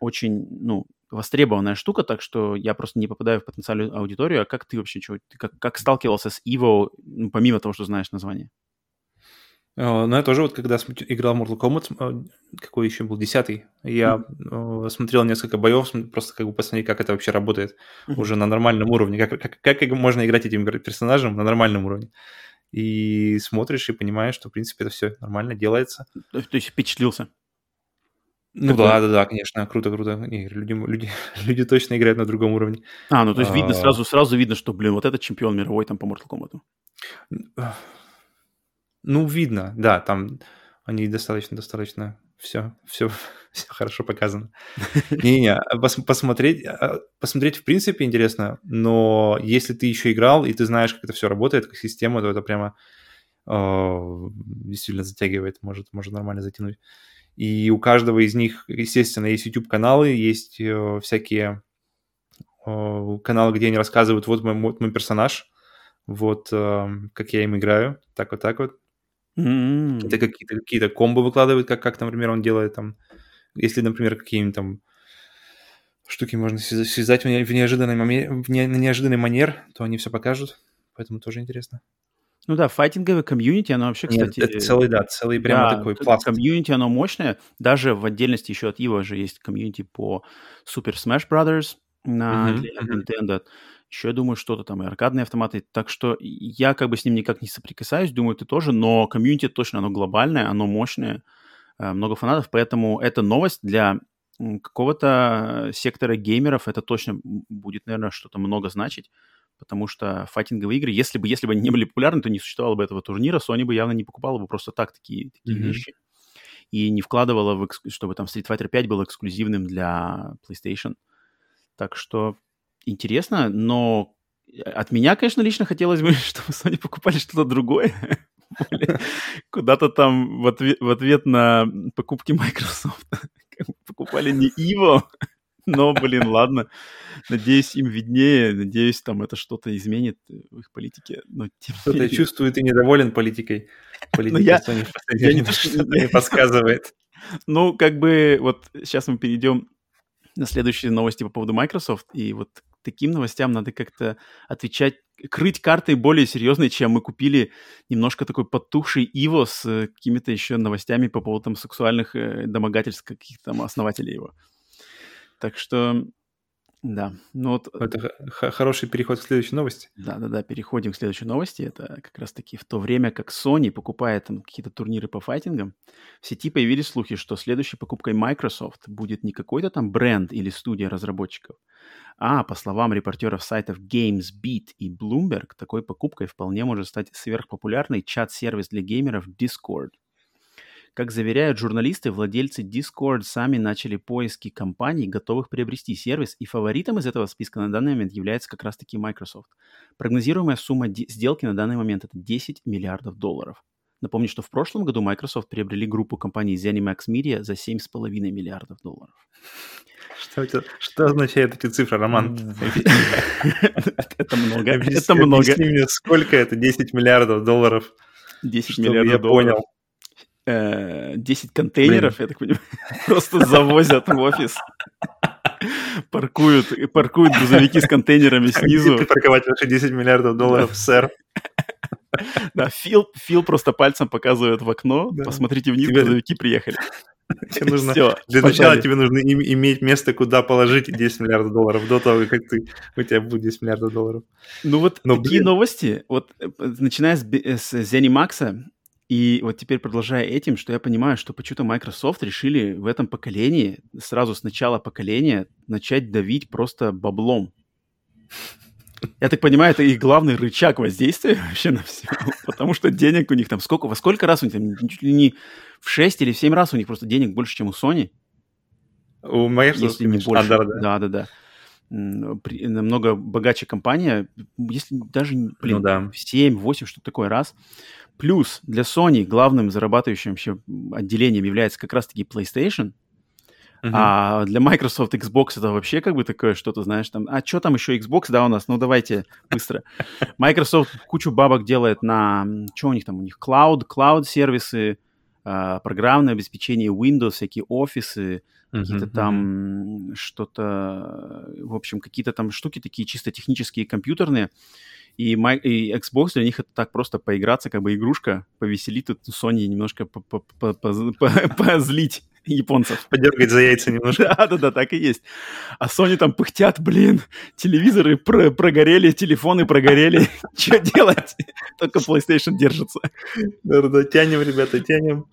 очень, ну, востребованная штука, так что я просто не попадаю в потенциальную аудиторию. А как ты вообще, чего, ты как, как сталкивался с Evo, ну, помимо того, что знаешь название? Uh, ну, я тоже вот когда играл в Mortal Kombat, uh, какой еще был, десятый, я mm-hmm. смотрел несколько боев, просто как бы посмотреть, как это вообще работает mm-hmm. уже на нормальном уровне, как, как, как можно играть этим персонажем на нормальном уровне и смотришь и понимаешь, что, в принципе, это все нормально делается. То, есть впечатлился? Ну Какой? да, да, да, конечно, круто, круто. Не, люди, люди, люди точно играют на другом уровне. А, ну то есть видно, а. сразу, сразу видно, что, блин, вот этот чемпион мировой там по Mortal Kombat. Ну, видно, да, там они достаточно, достаточно все, все, все хорошо показано. Не-не, пос, посмотреть, а, посмотреть в принципе интересно, но если ты еще играл и ты знаешь, как это все работает, как система, то это прямо э, действительно затягивает, может, может нормально затянуть. И у каждого из них, естественно, есть YouTube-каналы, есть э, всякие э, каналы, где они рассказывают, вот мой, вот мой персонаж, вот э, как я им играю, так вот так вот. Mm-hmm. Это какие-то какие комбо выкладывают, как, как, например, он делает там. Если, например, какие-нибудь там штуки можно связать в, неожиданный момент, в не, на неожиданный манер, то они все покажут. Поэтому тоже интересно. Ну да, файтинговое комьюнити, оно вообще, кстати... Нет, это целый, да, целый прямо да, такой пласт. комьюнити, оно мощное. Даже в отдельности еще от Ива же есть комьюнити по Super Smash Brothers на uh-huh, uh-huh. Nintendo. Еще, я думаю, что-то там и аркадные автоматы. Так что я как бы с ним никак не соприкасаюсь, думаю, ты тоже, но комьюнити точно, оно глобальное, оно мощное, э, много фанатов, поэтому эта новость для какого-то сектора геймеров, это точно будет, наверное, что-то много значить, потому что файтинговые игры, если бы, если бы они не были популярны, то не существовало бы этого турнира, Sony бы явно не покупала бы просто так такие, такие mm-hmm. вещи и не вкладывала, в, чтобы там Street Fighter 5 был эксклюзивным для PlayStation. Так что интересно, но от меня, конечно, лично хотелось бы, чтобы Sony покупали что-то другое. Куда-то там в ответ, в ответ на покупки Microsoft покупали не Evo, но, блин, ладно. Надеюсь, им виднее. Надеюсь, там это что-то изменит в их политике. Но Что-то я чувствую, ты недоволен политикой. Политика я, я не, что не подсказывает. Ну, как бы вот сейчас мы перейдем на следующие новости по поводу Microsoft, и вот таким новостям надо как-то отвечать, крыть карты более серьезные, чем мы купили немножко такой потухший Иво с э, какими-то еще новостями по поводу там сексуальных э, домогательств каких-то там основателей его. Так что да, ну вот... Э, Это хороший переход к следующей новости. Да-да-да, переходим к следующей новости. Это как раз-таки в то время, как Sony покупает там какие-то турниры по файтингам, в сети появились слухи, что следующей покупкой Microsoft будет не какой-то там бренд или студия разработчиков, а, по словам репортеров сайтов GamesBeat и Bloomberg, такой покупкой вполне может стать сверхпопулярный чат-сервис для геймеров Discord – как заверяют журналисты, владельцы Discord сами начали поиски компаний, готовых приобрести сервис, и фаворитом из этого списка на данный момент является как раз-таки Microsoft. Прогнозируемая сумма сделки на данный момент это 10 миллиардов долларов. Напомню, что в прошлом году Microsoft приобрели группу компаний ZeniMax Media за 7,5 миллиардов долларов. Что, это, что означают эти цифры, Роман? Это много. Это много. Сколько это 10 миллиардов долларов? 10 миллиардов долларов. Я понял. 10 э, контейнеров, Блин. я так понимаю, просто завозят в офис. Паркуют, паркуют грузовики с контейнерами снизу. Ты парковать ваши 10 миллиардов долларов, сэр. Да, Фил, Фил просто пальцем показывает в окно, да. посмотрите вниз, тебе... грузовики приехали. Тебе нужно, Все, для начала тебе нужно иметь место, куда положить 10 миллиардов долларов до того, как ты, у тебя будет 10 миллиардов долларов. Ну вот Но, такие блин. новости, вот э, начиная с, с ZeniMax, и вот теперь продолжая этим, что я понимаю, что почему-то Microsoft решили в этом поколении, сразу с начала поколения, начать давить просто баблом. Я так понимаю, это их главный рычаг воздействия вообще на все. Потому что денег у них там сколько, во сколько раз у них там, чуть ли не в 6 или в 7 раз у них просто денег больше, чем у Sony. У Microsoft, если не больше. А, да, да. да, да, да. Намного богаче компания, если даже, блин, ну, да. 7-8, что такое раз. Плюс для Sony главным зарабатывающим вообще отделением является как раз-таки PlayStation, Uh-huh. А для Microsoft Xbox это вообще как бы такое что-то, знаешь, там, а что там еще Xbox, да, у нас? Ну, давайте быстро. Microsoft кучу бабок делает на, что у них там, у них cloud, cloud-сервисы, а, программное обеспечение Windows, всякие офисы, uh-huh, какие-то там uh-huh. что-то, в общем, какие-то там штуки такие чисто технические, компьютерные. И, My, и Xbox для них это так просто поиграться, как бы игрушка, повеселить тут Sony немножко позлить японцев. Подергать за яйца немножко. Да-да-да, так и есть. А Sony там пыхтят, блин, телевизоры про прогорели, телефоны прогорели. Что делать? Только PlayStation держится. Да-да, тянем, ребята, тянем.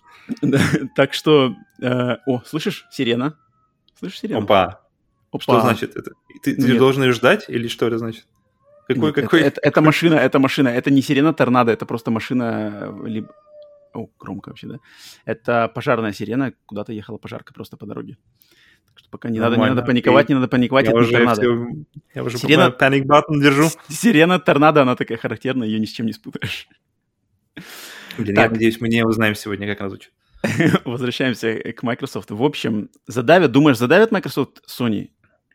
Так что... Э, о, слышишь, сирена? Слышишь сирену? Опа. Что значит это? Ты, должен ее ждать или что это значит? Какой, какой? Это, это, это машина, это машина, это не сирена торнадо, это просто машина, э, либо... О, громко вообще, да? Это пожарная сирена, куда-то ехала пожарка просто по дороге. Так что пока не надо, не надо паниковать, не надо паниковать, я это уже торнадо. Все, я уже сирена, panic button держу. Сирена торнадо, она такая характерная, ее ни с чем не спутаешь. Блин, так. я надеюсь, мы не узнаем сегодня, как она звучит. Возвращаемся к Microsoft. В общем, задавят, думаешь, задавят Microsoft Sony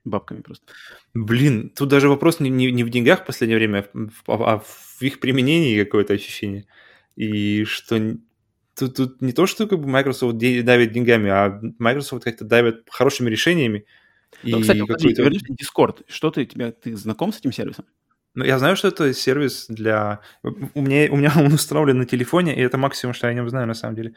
бабками просто? Блин, тут даже вопрос не, не, не в деньгах в последнее время, а, а в их применении какое-то ощущение. И что тут, тут не то, что как бы Microsoft давит деньгами, а Microsoft как-то давит хорошими решениями. Ну, и кстати, подожди, ты вернешься Discord. Что ты, тебя, ты знаком с этим сервисом? Ну, я знаю, что это сервис для... У меня, у меня он установлен на телефоне, и это максимум, что я о нем знаю на самом деле.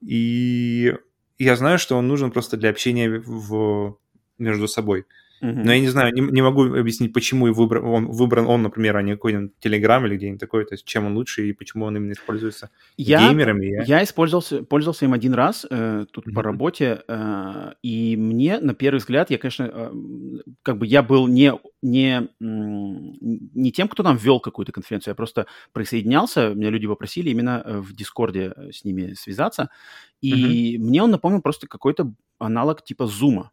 И я знаю, что он нужен просто для общения в... между собой. Но я не знаю, не, не могу объяснить, почему выбран он, выбран он, например, а не какой-нибудь Telegram или где-нибудь такой, то есть чем он лучше и почему он именно используется я, геймерами. Я, я использовался, пользовался им один раз э, тут mm-hmm. по работе, э, и мне на первый взгляд, я, конечно, э, как бы я был не, не, не тем, кто там ввел какую-то конференцию, я просто присоединялся, меня люди попросили именно э, в Дискорде э, с ними связаться, и mm-hmm. мне он напомнил просто какой-то аналог типа Зума.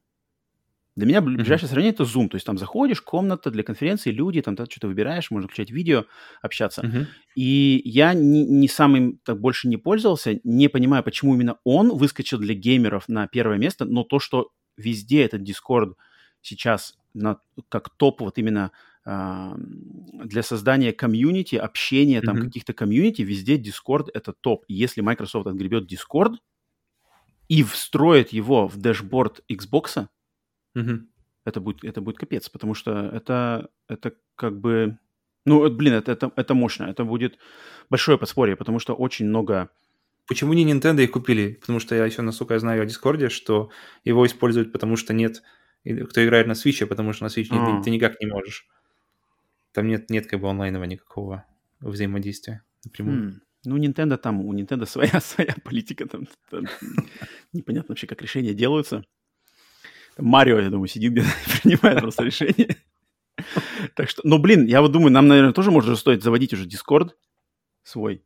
Для меня ближайшее mm-hmm. сравнение это Zoom. То есть там заходишь, комната для конференции, люди, там что-то выбираешь, можно включать видео, общаться. Mm-hmm. И я не, не сам им так больше не пользовался, не понимаю, почему именно он выскочил для геймеров на первое место, но то, что везде этот Discord сейчас на, как топ вот именно э, для создания комьюнити, общения там mm-hmm. каких-то комьюнити, везде Discord это топ. И если Microsoft отгребет Discord, и встроят его в дэшборд Xbox, угу. это, будет, это будет капец, потому что это, это как бы... Ну, блин, это, это, это мощно. Это будет большое подспорье, потому что очень много... Почему не Nintendo их купили? Потому что я еще, насколько я знаю о Дискорде, что его используют, потому что нет... Кто играет на Switch, потому что на Switch а. ты, ты никак не можешь. Там нет, нет как бы онлайнового никакого взаимодействия напрямую. Хм. Ну, Nintendo там, у Nintendo своя, своя политика, там, там непонятно вообще, как решения делаются. Марио, я думаю, сидит где-то и принимает просто решение. Так что, ну, блин, я вот думаю, нам, наверное, тоже может стоит заводить уже Discord свой.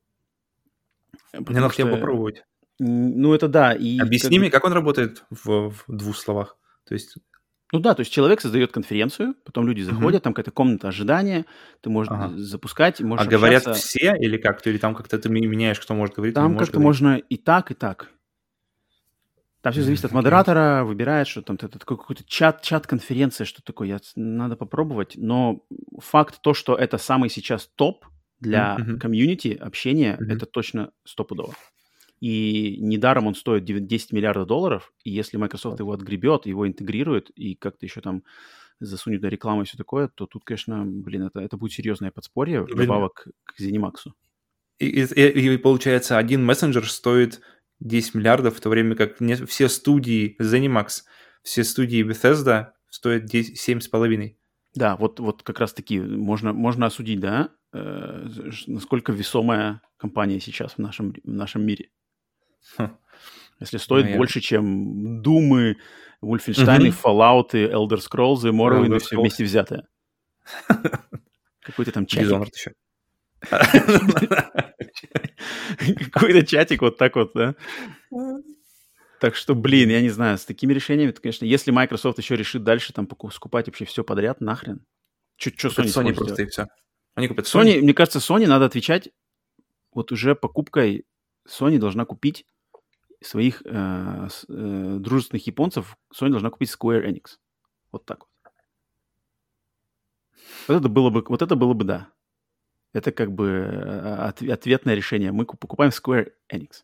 Мне надо хотя попробовать. Ну, это да. И Объясни мне, как он работает в, в двух словах. То есть ну да, то есть человек создает конференцию, потом люди заходят, mm-hmm. там какая-то комната ожидания, ты можешь ага. запускать, можешь А общаться. говорят все или как? Или там как-то ты меняешь, кто может говорить? Там как-то можно и так, и так. Там все зависит от модератора, выбирает, что там какой-то чат, чат-конференция, что такое, я, надо попробовать. Но факт то, что это самый сейчас топ для mm-hmm. комьюнити общения, mm-hmm. это точно стопудово. И недаром он стоит 10 миллиардов долларов, и если Microsoft его отгребет, его интегрирует и как-то еще там засунет на рекламу и все такое, то тут, конечно, блин, это, это будет серьезное подспорье вдобавок к ZeniMax. И, и, и получается, один мессенджер стоит 10 миллиардов, в то время как не, все студии ZeniMax, все студии Bethesda стоят 7,5. Да, вот, вот как раз таки можно, можно осудить, да, э, насколько весомая компания сейчас в нашем, в нашем мире. Если стоит ну, больше, чем Думы, Wolfenstein, угу. Fallout, Elder Scrolls и Morrowind, все вместе взятое. Какой-то там. Dishonored еще. Какой-то чатик вот так вот, да? Так что, блин, я не знаю, с такими решениями, то, конечно, если Microsoft еще решит дальше там скупать вообще все подряд, нахрен. Что Sony, Sony просто и все. Они купят Sony. Sony. Мне кажется, Sony надо отвечать вот уже покупкой. Sony должна купить своих э, э, дружественных японцев Sony должна купить Square Enix. Вот так вот. Вот это было бы, вот это было бы да. Это как бы э, от, ответное решение. Мы покупаем Square Enix.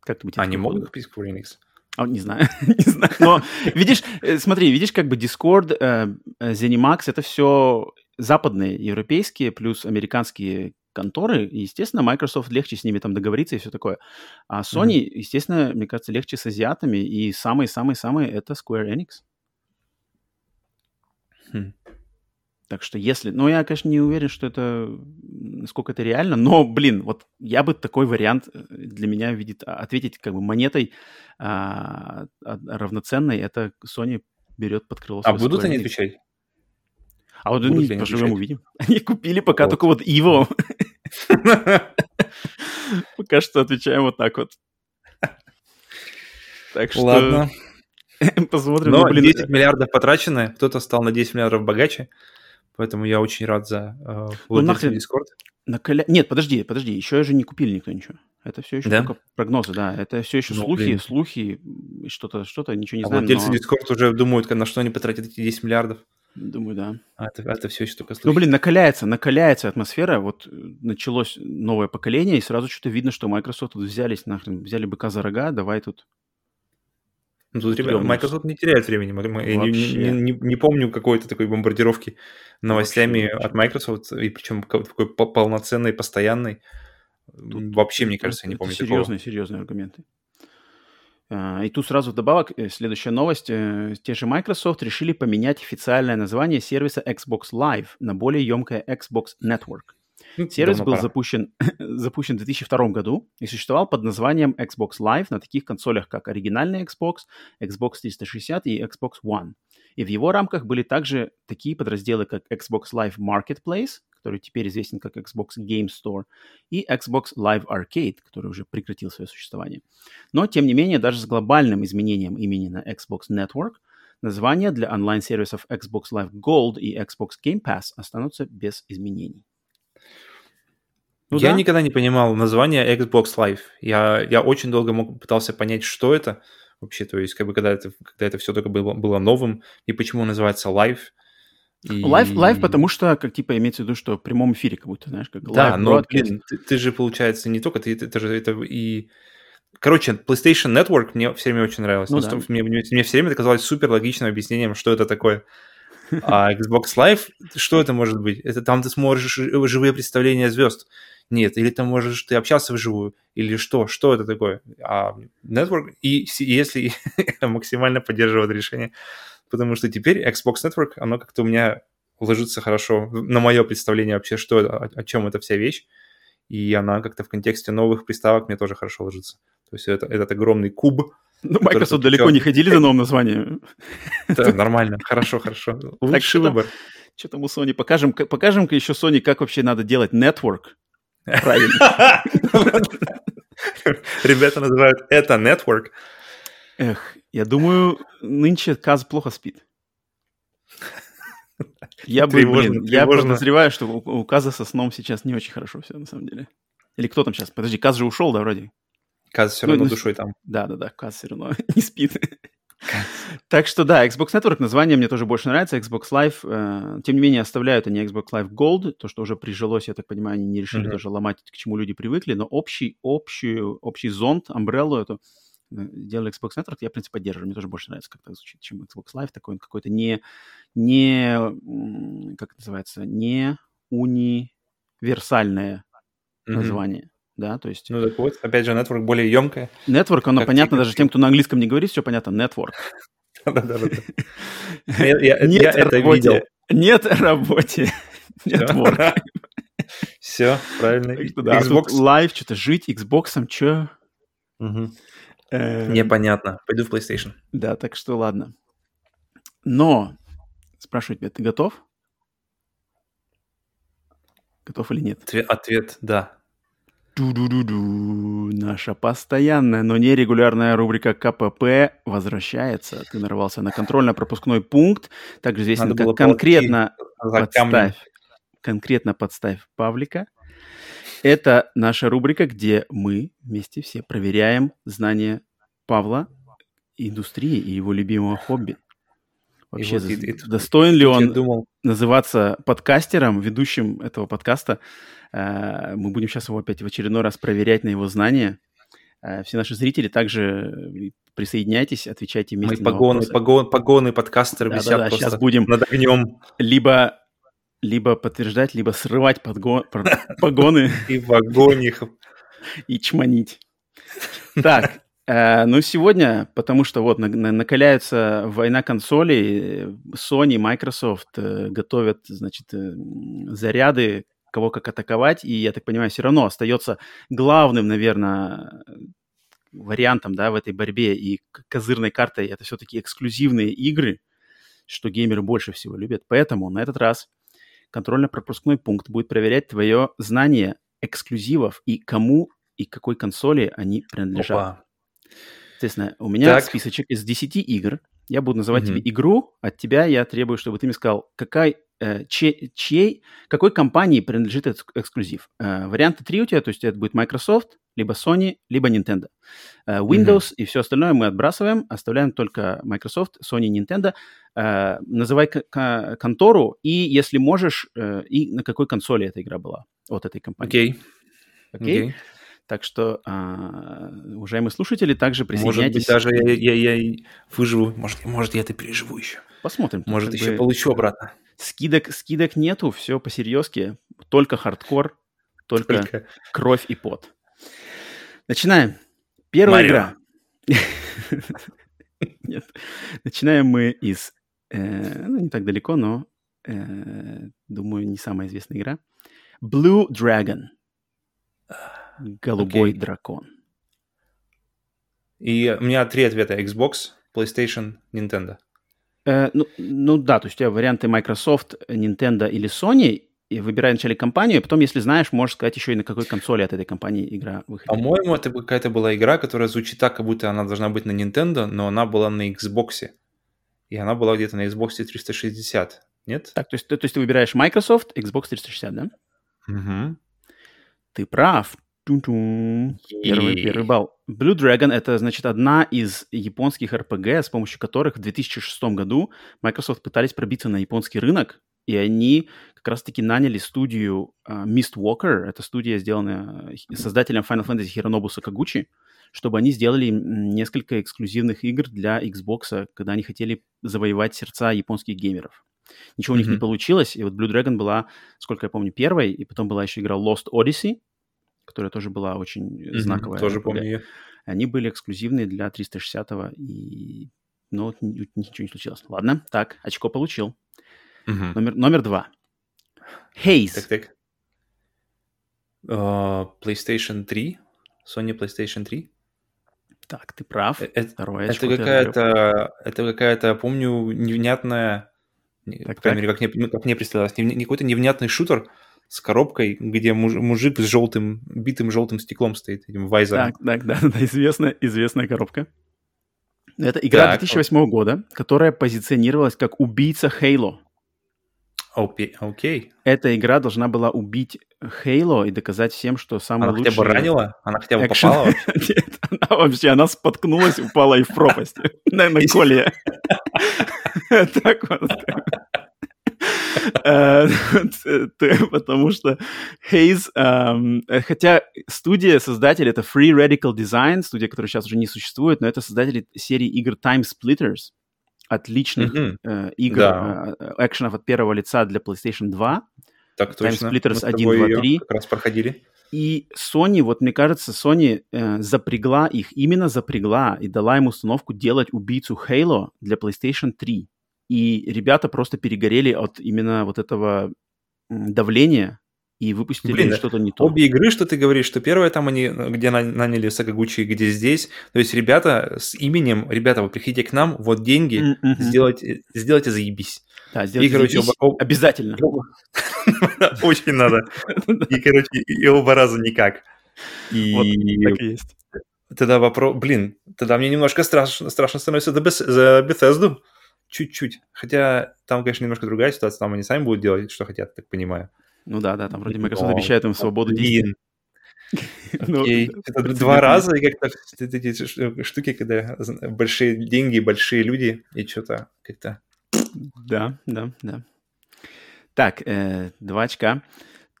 Как ты Они могут купить Square Enix? А, не знаю, не знаю. Но видишь, э, смотри, видишь, как бы Discord, э, ZeniMax, это все западные, европейские, плюс американские конторы, и, естественно, Microsoft легче с ними там договориться и все такое. А Sony, mm-hmm. естественно, мне кажется, легче с азиатами, и самый-самый-самый это Square Enix. Хм. Так что если... Ну, я, конечно, не уверен, что это... Насколько это реально, но, блин, вот я бы такой вариант э, для меня видит... А, ответить как бы монетой а, а, равноценной, это Sony берет под крыло А будут Square они отвечать? А вот они поживем увидим. Они купили пока вот. только вот Иво. Пока что отвечаем вот так вот. Так что... Ладно. Посмотрим. Но ну, блин, 10 миллиардов потрачено, кто-то стал на 10 миллиардов богаче, поэтому я очень рад за э, ну, нахрен... Discord. Накаля... Нет, подожди, подожди, еще же не купили никто ничего. Это все еще да? только прогнозы, да. Это все еще ну, слухи, блин. слухи, что-то, что-то, ничего не а знаем. Владельцы но... Discord уже думают, на что они потратят эти 10 миллиардов. Думаю, да. А это, это все еще только слухи. Ну, блин, накаляется, накаляется атмосфера. Вот э, началось новое поколение, и сразу что-то видно, что Microsoft тут взялись нахрен, взяли быка за рога, давай тут ну, тут, ребята, Microsoft не теряет времени. Я не, не, не, помню какой-то такой бомбардировки новостями вообще, от Microsoft, и причем такой полноценной, постоянной. Тут, вообще, мне кажется, я не помню серьезные, такого. Серьезные аргументы. А, и тут сразу вдобавок, э, следующая новость. Э, те же Microsoft решили поменять официальное название сервиса Xbox Live на более емкое Xbox Network. Сервис был запущен, запущен в 2002 году и существовал под названием Xbox Live на таких консолях, как оригинальный Xbox, Xbox 360 и Xbox One. И в его рамках были также такие подразделы, как Xbox Live Marketplace, который теперь известен как Xbox Game Store, и Xbox Live Arcade, который уже прекратил свое существование. Но, тем не менее, даже с глобальным изменением имени на Xbox Network, названия для онлайн-сервисов Xbox Live Gold и Xbox Game Pass останутся без изменений. Ну, я да? никогда не понимал название Xbox Live. Я, я очень долго мог, пытался понять, что это вообще, то есть, как бы, когда это, когда это все только было, было новым, и почему называется Live. И... Live, live, потому что, как типа, имеется в виду, что в прямом эфире, как будто, знаешь, как Да, но, блин, ты, ты же, получается, не только, ты, это же это и Короче, PlayStation Network мне все время очень нравилось. Ну, да. мне, мне, мне все время это казалось супер логичным объяснением, что это такое. А Xbox Live, что это может быть? Это там ты сможешь живые представления звезд. Нет, или там можешь ты общаться вживую, или что, что это такое? А Network, и если максимально поддерживает решение, потому что теперь Xbox Network, оно как-то у меня ложится хорошо на мое представление вообще, что это, о, о чем эта вся вещь, и она как-то в контексте новых приставок мне тоже хорошо ложится. То есть это, этот огромный куб. Ну, Microsoft далеко не ходили за новым названием. Да, нормально, хорошо, хорошо. Лучший выбор. Что там у Sony? Покажем, покажем-ка еще Sony, как вообще надо делать network. Правильно. Ребята называют это network. Эх, я думаю, нынче Каз плохо спит. Я бы, блин, я подозреваю, что у, Каза со сном сейчас не очень хорошо все, на самом деле. Или кто там сейчас? Подожди, Каз же ушел, да, вроде? Каз все равно ну, душой там. Да-да-да, Каз все равно не спит. Так что да, Xbox Network, название мне тоже больше нравится, Xbox Live. Э, тем не менее, оставляют они Xbox Live Gold, то, что уже прижилось, я так понимаю, они не решили mm-hmm. даже ломать, к чему люди привыкли, но общий, общий, общий зонт, umbrella эту делали Xbox Network, я, в принципе, поддерживаю. Мне тоже больше нравится, как это звучит, чем Xbox Live. Такой он какой-то не, не, как это называется, не универсальное mm-hmm. название да, то есть... Ну так вот, опять же, network более емкое. Network, оно понятно даже тем, кто на английском не говорит, все понятно, network. Нет это видел. Нет работе. Network. Все, правильно. Xbox Live, что-то жить Xbox, что? Эм. Непонятно. Пойду в PlayStation. Да, так что ладно. Но, спрашиваю тебя, ты готов? Готов или нет? Ответ, да. Ду-ду-ду-ду. Наша постоянная, но нерегулярная рубрика КПП возвращается. Ты нарвался на контрольно-пропускной пункт, также известен Надо как конкретно подставь, конкретно подставь Павлика. Это наша рубрика, где мы вместе все проверяем знания Павла, индустрии и его любимого хобби. Вообще, вот, и, и, достоин ли он думал... называться подкастером, ведущим этого подкаста? Э, мы будем сейчас его опять в очередной раз проверять на его знания. Э, все наши зрители также присоединяйтесь, отвечайте вместе Мы погоны, вопросы. погоны, погоны подкастеры да, висят да, да, просто сейчас будем над огнем. Либо, либо подтверждать, либо срывать подго... погоны. И в их. И чманить. Так, Э, ну, сегодня, потому что вот на, на, накаляется война консолей, Sony, Microsoft э, готовят, значит, э, заряды, кого как атаковать, и, я так понимаю, все равно остается главным, наверное, вариантом, да, в этой борьбе и козырной картой это все-таки эксклюзивные игры, что геймеры больше всего любят. Поэтому на этот раз контрольно-пропускной пункт будет проверять твое знание эксклюзивов и кому и какой консоли они принадлежат. Опа. Соответственно, у меня так. списочек из 10 игр. Я буду называть mm-hmm. тебе игру, от тебя я требую, чтобы ты мне сказал, какая, э, чей, чей, какой компании принадлежит этот эксклюзив. Э, варианты три у тебя, то есть это будет Microsoft, либо Sony, либо Nintendo. Э, Windows mm-hmm. и все остальное мы отбрасываем, оставляем только Microsoft, Sony, Nintendo. Э, называй к- контору и, если можешь, э, и на какой консоли эта игра была от этой компании. Окей. Okay. Окей. Okay? Okay. Так что, а, уважаемые слушатели, также присоединяйтесь. Может быть, даже я, я, я выживу. Может, может, я это переживу еще. Посмотрим. Может, еще бы... получу обратно. Скидок, скидок нету, все по-серьезки. Только хардкор, только, только кровь и пот. Начинаем. Первая Марио. игра. Нет. Начинаем мы из... Э, ну, не так далеко, но, э, думаю, не самая известная игра. Blue Dragon. Голубой okay. дракон. И у меня три ответа. Xbox, PlayStation, Nintendo. Э, ну, ну да, то есть у тебя варианты Microsoft, Nintendo или Sony. И выбирай вначале компанию, а потом, если знаешь, можешь сказать еще и на какой консоли от этой компании игра выходит. По-моему, это какая-то была игра, которая звучит так, как будто она должна быть на Nintendo, но она была на Xbox. И она была где-то на Xbox 360. Нет? Так, то есть, то, то есть ты выбираешь Microsoft, Xbox 360, да? Угу. Ты прав. Тун-тун. Первый, первый балл. Blue Dragon — это, значит, одна из японских RPG, с помощью которых в 2006 году Microsoft пытались пробиться на японский рынок, и они как раз-таки наняли студию uh, Mist Walker, это студия, сделанная создателем Final Fantasy Hironobu Сакагучи, чтобы они сделали несколько эксклюзивных игр для Xbox, когда они хотели завоевать сердца японских геймеров. Ничего mm-hmm. у них не получилось, и вот Blue Dragon была, сколько я помню, первой, и потом была еще игра Lost Odyssey, которая тоже была очень mm-hmm. знаковая. Тоже помню ее. Они были эксклюзивные для 360 и... Но вот ничего не случилось. Ладно, так, очко получил. Mm-hmm. Номер, номер два. Haze. Так, так. Uh, PlayStation 3. Sony PlayStation 3. Так, ты прав. Э, это, Второе это какая-то, это какая-то, помню, невнятная, так, по крайней мере, как мне, как мне представлялось, не, не какой-то невнятный шутер с коробкой, где муж, мужик с желтым, битым желтым стеклом стоит, этим вайзером. Так, так, да, да, известная, известная коробка. Это игра так, 2008 вот. года, которая позиционировалась как убийца Halo. Окей. Okay. Эта игра должна была убить Хейло и доказать всем, что самый она лучший... Она хотя бы ранила? Она хотя бы экшен... попала? Нет, она вообще, она споткнулась, упала и в пропасть. На коле. Так вот. Э, потому что Haze, эм, хотя студия, создатель, это Free Radical Design, студия, которая сейчас уже не существует, но это создатели серии игр Time Splitters, отличных э, игр, э, экшенов от первого лица для PlayStation 2. Так точно. Time Splitters 1, 2, 3. как раз проходили. И Sony, вот мне кажется, Sony э, запрягла их, именно запрягла и дала им установку делать убийцу Halo для PlayStation 3. И ребята просто перегорели от именно вот этого давления и выпустили Блин, что-то не то. Обе игры, что ты говоришь, что первая там они, где наняли Сагагучи, где здесь. То есть ребята с именем, ребята, вы приходите к нам, вот деньги, mm-hmm. сделайте, сделайте заебись. Да, сделайте и, короче, заебись. Оба, обязательно. Очень надо. И, короче, и оба раза никак. И... Так есть. Тогда вопрос, блин, тогда мне немножко страшно, страшно становится за Bethesda. Чуть-чуть. Хотя там, конечно, немножко другая ситуация. Там они сами будут делать, что хотят, так понимаю. Ну да, да, там вроде Microsoft обещает им свободу действий. Ну, это два раза, и как-то эти штуки, когда большие деньги, большие люди, и что-то как-то... Да, да, да. Так, э, два очка.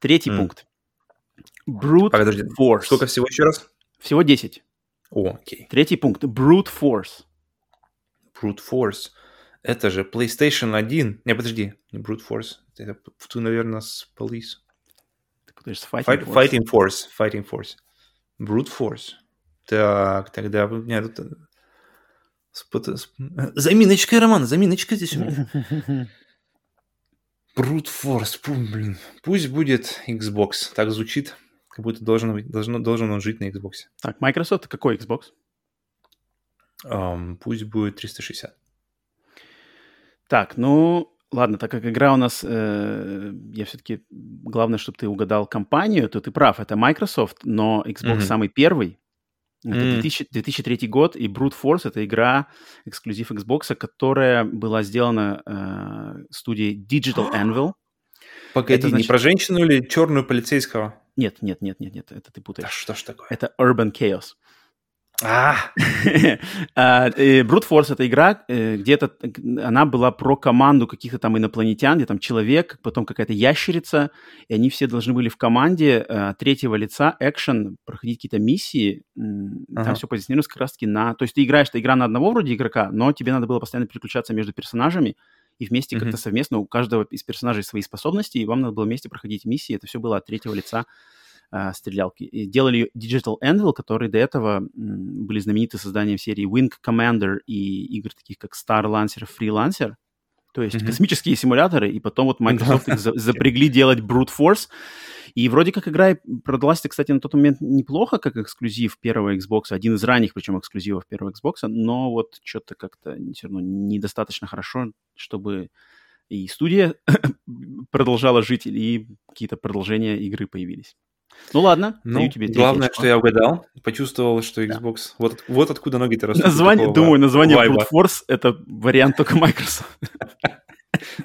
Третий пункт. Brute Подожди, Force. Сколько всего еще раз? Всего 10. О, окей. Третий пункт. Brute Force. Brute Force. Это же PlayStation 1. Не, подожди, не Brute Force. Это, тут, наверное, с Police. Есть Fighting, Fight, Force. Fighting Force. Fighting Force. Brute Force. Так, тогда... Нет, тут... Заминочка, Роман, заминочка здесь у меня. Brute Force, блин. Пусть будет Xbox. Так звучит, как будто должен, должен, должен он жить на Xbox. Так, Microsoft, какой Xbox? Um, пусть будет 360. Так, ну, ладно, так как игра у нас, э, я все-таки, главное, чтобы ты угадал компанию, то ты прав, это Microsoft, но Xbox mm-hmm. самый первый. Это mm. 2000, 2003 год, и Brute Force — это игра, эксклюзив Xbox, которая была сделана э, студией Digital Anvil. Погоди, это, значит... не про женщину или черную полицейского? Нет, нет, нет, нет, нет, это ты путаешь. Да что ж такое? Это Urban Chaos. А! а Brute Force — это игра, э, где-то она была про команду каких-то там инопланетян, где там человек, потом какая-то ящерица, и они все должны были в команде э, третьего лица, экшен, проходить какие-то миссии. Там все позиционируется как раз-таки на... То есть ты играешь, это игра на одного вроде игрока, но тебе надо было постоянно переключаться между персонажами, и вместе как-то совместно у каждого из персонажей свои способности, и вам надо было вместе проходить миссии. Это все было от третьего лица э, стрелялки. И делали Digital Anvil, которые до этого м, были знамениты созданием серии Wing Commander и игр таких как Star Lancer, Freelancer. То есть mm-hmm. космические симуляторы, и потом вот Microsoft их запрягли делать Brute Force. И вроде как игра продалась, кстати, на тот момент неплохо, как эксклюзив первого Xbox, один из ранних, причем, эксклюзивов первого Xbox, но вот что-то как-то все равно недостаточно хорошо, чтобы и студия продолжала жить, и какие-то продолжения игры появились. Ну ладно, ну, даю тебе Главное, что я угадал, почувствовал, что Xbox... Да. Вот, вот откуда ноги-то растут. Название, думаю, название вайба. Brute Force — это вариант только Microsoft.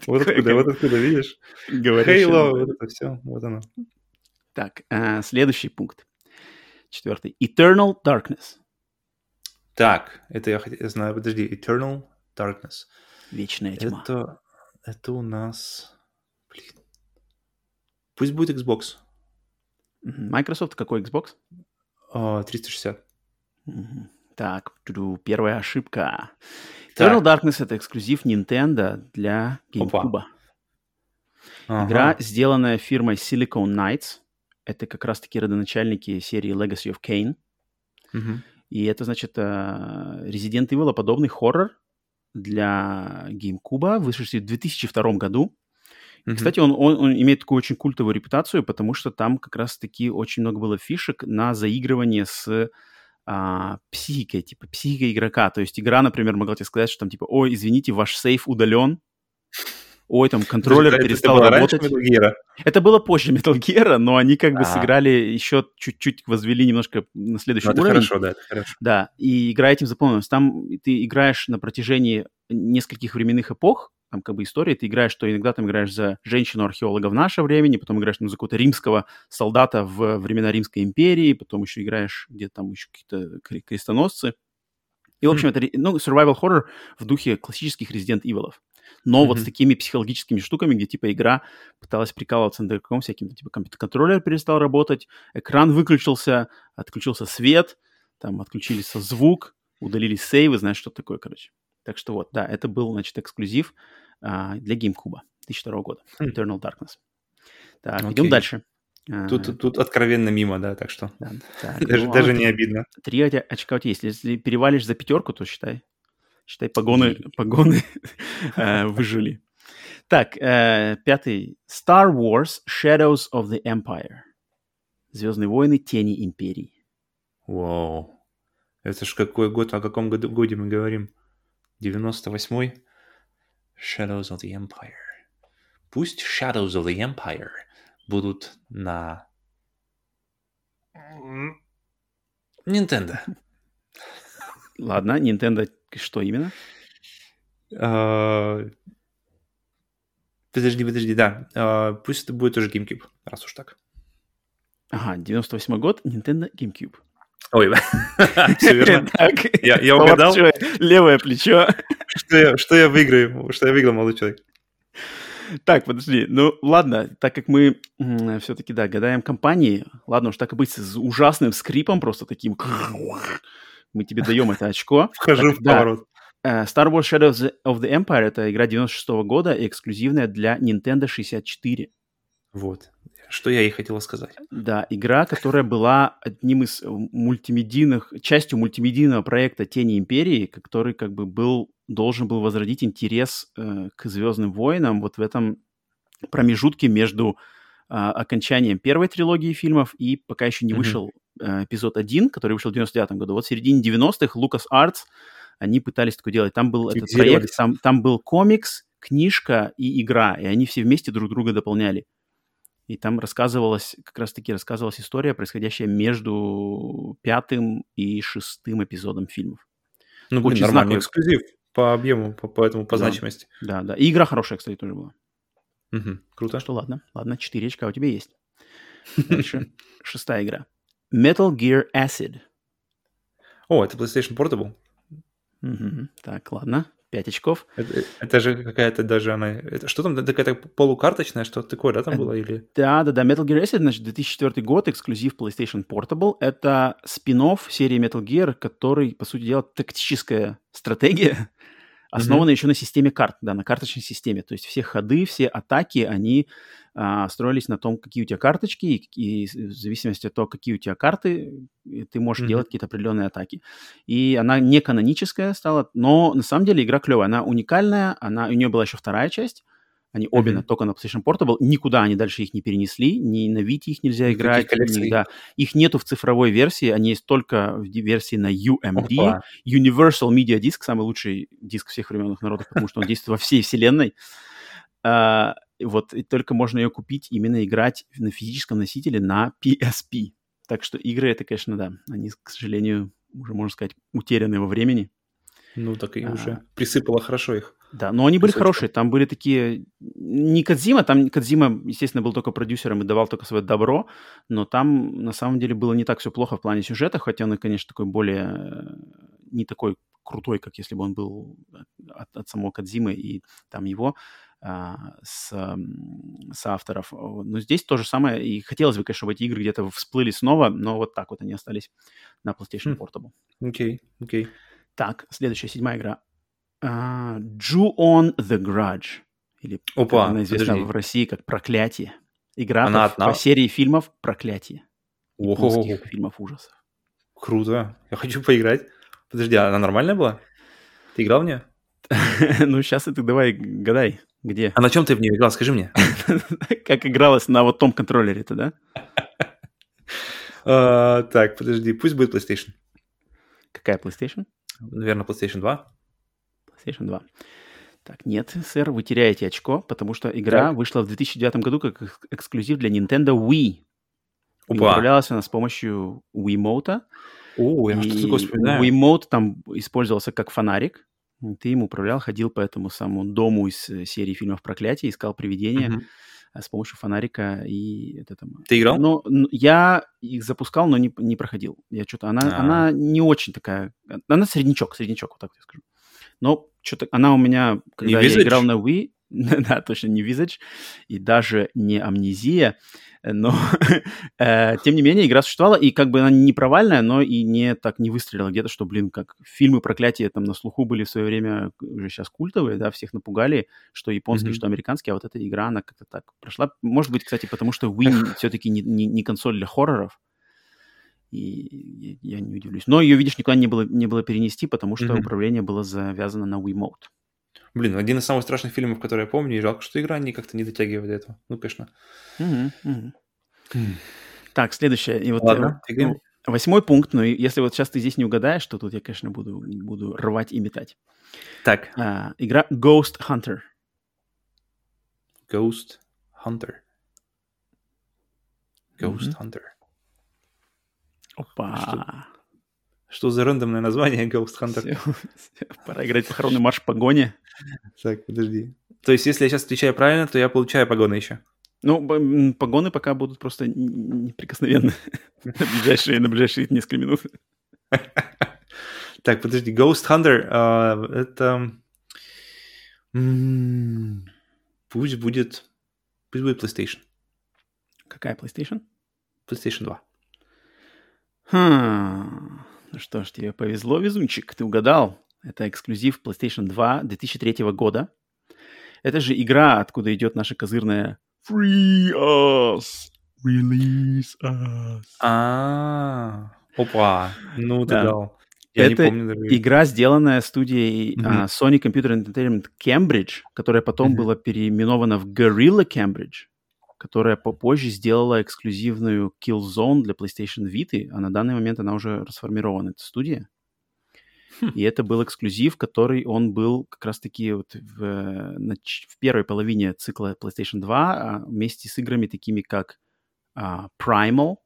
Вот откуда, вот откуда, видишь? Halo, вот это все, вот оно. Так, э, следующий пункт. Четвертый. Eternal Darkness. Так, это я, знаю, подожди, Eternal Darkness. Вечная тьма. Это, это у нас... Пусть будет Xbox. Microsoft какой Xbox? Uh, 360. Так, первая ошибка. Eternal Darkness — это эксклюзив Nintendo для GameCube. Ага. Игра, сделанная фирмой Silicon Knights. Это как раз-таки родоначальники серии Legacy of Kain. Угу. И это, значит, э, Resident Evil подобный хоррор для GameCube, вышедший в 2002 году. Mm-hmm. Кстати, он, он, он имеет такую очень культовую репутацию, потому что там как раз-таки очень много было фишек на заигрывание с а, психикой, типа психика игрока. То есть игра, например, могла тебе сказать, что там типа, ой, извините, ваш сейф удален, ой, там контроллер Подожди, перестал это было работать. Metal Gear? Это было позже Metal Gear, но они как бы А-а-а. сыграли еще чуть-чуть, возвели немножко на следующий ну, уровень. хорошо, да, это хорошо. Да, и игра этим запомнилась. Там ты играешь на протяжении нескольких временных эпох, там как бы история, ты играешь, что иногда там играешь за женщину-археолога в наше время, потом играешь ну, за какого-то римского солдата в времена Римской империи, потом еще играешь где-то там еще какие-то крестоносцы. И, в общем, mm-hmm. это ну, survival horror в духе классических Resident Evil. Но mm-hmm. вот с такими психологическими штуками, где типа игра пыталась прикалываться над игроком всяким, типа компьютер-контроллер перестал работать, экран выключился, отключился свет, там отключились звук, удалились сейвы, знаешь, что такое, короче. Так что вот, да, это был, значит, эксклюзив а, для GameCube 2002 года, хм. Eternal Darkness. Так, okay. идем дальше. Тут, а, тут откровенно мимо, да, так что да, так, даже, ну, даже а не обидно. Три очка у тебя есть. Если перевалишь за пятерку, то считай. Считай, погоны, погоны э, выжили. Так, э, пятый. Star Wars Shadows of the Empire. Звездные войны Тени Империи. Вау. Это ж какой год, о каком году, годе мы говорим? 98-й? Shadows of the Empire. Пусть Shadows of the Empire будут на Nintendo. Ладно, Nintendo что именно? Uh, подожди, подожди, да. Uh, пусть это будет тоже GameCube, раз уж так. Ага, 98 год, Nintendo GameCube. Ой, все верно. Так, я, я угадал. Левое плечо. Что я, что я выиграю? Что я выиграл, молодой человек? Так, подожди. Ну, ладно, так как мы все-таки, да, гадаем компании, ладно уж так и быть, с ужасным скрипом просто таким. Мы тебе даем это очко. Вхожу в поворот. Э, Star Wars Shadows of the Empire — это игра 96 -го года, эксклюзивная для Nintendo 64. Вот что я и хотела сказать. Да, игра, которая была одним из мультимедийных, частью мультимедийного проекта «Тени Империи», который как бы был, должен был возродить интерес э, к «Звездным войнам» вот в этом промежутке между э, окончанием первой трилогии фильмов и пока еще не mm-hmm. вышел э, эпизод 1, который вышел в 99 году. Вот в середине 90-х Lucas Arts, они пытались такое делать. Там был этот проект, там, там был комикс, книжка и игра, и они все вместе друг друга дополняли. И там рассказывалась, как раз-таки рассказывалась история, происходящая между пятым и шестым эпизодом фильмов. Ну, блин, нормальный знаковый. эксклюзив по объему, по, поэтому по да, значимости. Да, да. И игра хорошая, кстати, тоже была. Угу, круто. Так что ладно, ладно, 4 очка у тебя есть. Дальше шестая игра. Metal Gear Acid. О, это PlayStation Portable? Угу. Так, ладно. 5 очков. Это, это же какая-то даже она... Это, что там, какая-то полукарточная, что-то такое, да, там было? Или... Да, да, да. Metal Gear Acid, значит, 2004 год, эксклюзив PlayStation Portable. Это спин серии Metal Gear, который, по сути дела, тактическая стратегия, основанная mm-hmm. еще на системе карт, да, на карточной системе. То есть все ходы, все атаки, они а, строились на том, какие у тебя карточки, и, и в зависимости от того, какие у тебя карты, ты можешь mm-hmm. делать какие-то определенные атаки. И она не каноническая стала, но на самом деле игра клевая, она уникальная, она, у нее была еще вторая часть, они mm-hmm. обе на, только на PlayStation Portable, никуда они дальше их не перенесли, ни на Vita их нельзя играть, ни, да. их нету в цифровой версии, они есть только в версии на UMD, Опа. Universal Media Disc, самый лучший диск всех временных народов, потому что он действует во всей вселенной. Uh, вот и только можно ее купить, именно играть на физическом носителе на PSP. Так что игры это, конечно, да, они, к сожалению, уже, можно сказать, утеряны во времени. Ну, так и а, уже присыпало хорошо их. Да, но они были хорошие. Там были такие... Не Кадзима, там Кадзима, естественно, был только продюсером и давал только свое добро, но там на самом деле было не так все плохо в плане сюжета, хотя он, конечно, такой более... не такой крутой, как если бы он был от, от самого Кадзимы и там его а, с, с авторов. Но здесь то же самое. И хотелось бы, конечно, чтобы эти игры где-то всплыли снова, но вот так вот они остались на PlayStation хм. Portable. Окей, okay, окей. Okay. Так, следующая, седьмая игра. Uh, Ju-On The Grudge. Или Опа, она известна подожди. в России как «Проклятие». Игра она по, по серии фильмов «Проклятие». Японских фильмов ужасов. Круто. Я хочу поиграть. Подожди, а она нормальная была? Ты играл в нее? ну, сейчас ты давай гадай, где. А на чем ты в нее играл? Скажи мне. как игралась на вот том контроллере-то, да? А, так, подожди, пусть будет PlayStation. Какая PlayStation? Наверное, PlayStation 2. PlayStation 2. Так, нет, сэр, вы теряете очко, потому что игра так. вышла в 2009 году как эксклюзив для Nintendo Wii. Опа. управлялась она с помощью Wiimote. О, я что-то вспоминаю. Wiimote там использовался как фонарик. Ты им управлял, ходил по этому самому дому из э, серии фильмов «Проклятие», искал привидения mm-hmm. с помощью фонарика и это там. Ты играл? Но, я их запускал, но не, не проходил. Я что-то она, а. она не очень такая, она среднячок, среднячок, вот так я скажу. Но что-то она у меня, когда не я играл на Wii, да, точно не Visage, и даже не Амнезия, но э, тем не менее игра существовала, и как бы она не провальная, но и не так не выстрелила где-то, что, блин, как фильмы проклятия там на слуху были в свое время уже сейчас культовые, да, всех напугали, что японские, mm-hmm. что американские, а вот эта игра, она как-то так прошла. Может быть, кстати, потому что Wii все-таки не, не, не консоль для хорроров, и я, не удивлюсь. Но ее, видишь, никуда не было, не было перенести, потому что mm-hmm. управление было завязано на Wiimote. Блин, один из самых страшных фильмов, которые я помню, и жалко, что игра не как-то не дотягивает до этого. Ну, конечно. Mm-hmm. Mm-hmm. Так, следующее. И вот, Ладно, э, ну, восьмой пункт, но если вот сейчас ты здесь не угадаешь, то тут я, конечно, буду, буду рвать и метать. Так. А, игра Ghost Hunter. Ghost Hunter. Ghost mm-hmm. Hunter. Опа. Что, что за рандомное название Ghost Hunter? Все, все, пора играть похоронный марш погони. Так, подожди. То есть, если я сейчас отвечаю правильно, то я получаю погоны еще? Ну, погоны пока будут просто неприкосновенны на ближайшие, на ближайшие несколько минут. Так, подожди, Ghost Hunter, а, это... Пусть будет... Пусть будет PlayStation. Какая PlayStation? PlayStation 2. Хм. Ну что ж, тебе повезло, везунчик, ты угадал. Это эксклюзив PlayStation 2 2003 года. Это же игра, откуда идет наша козырная Free us, release us. А, опа, ну ты дал. Я это не помню, игра, сделанная студией mm-hmm. uh, Sony Computer Entertainment Cambridge, которая потом mm-hmm. была переименована в Gorilla Cambridge которая попозже сделала эксклюзивную Killzone для PlayStation Vita, а на данный момент она уже расформирована, эта студия. Хм. И это был эксклюзив, который он был как раз-таки вот в, в первой половине цикла PlayStation 2 а, вместе с играми такими как а, Primal,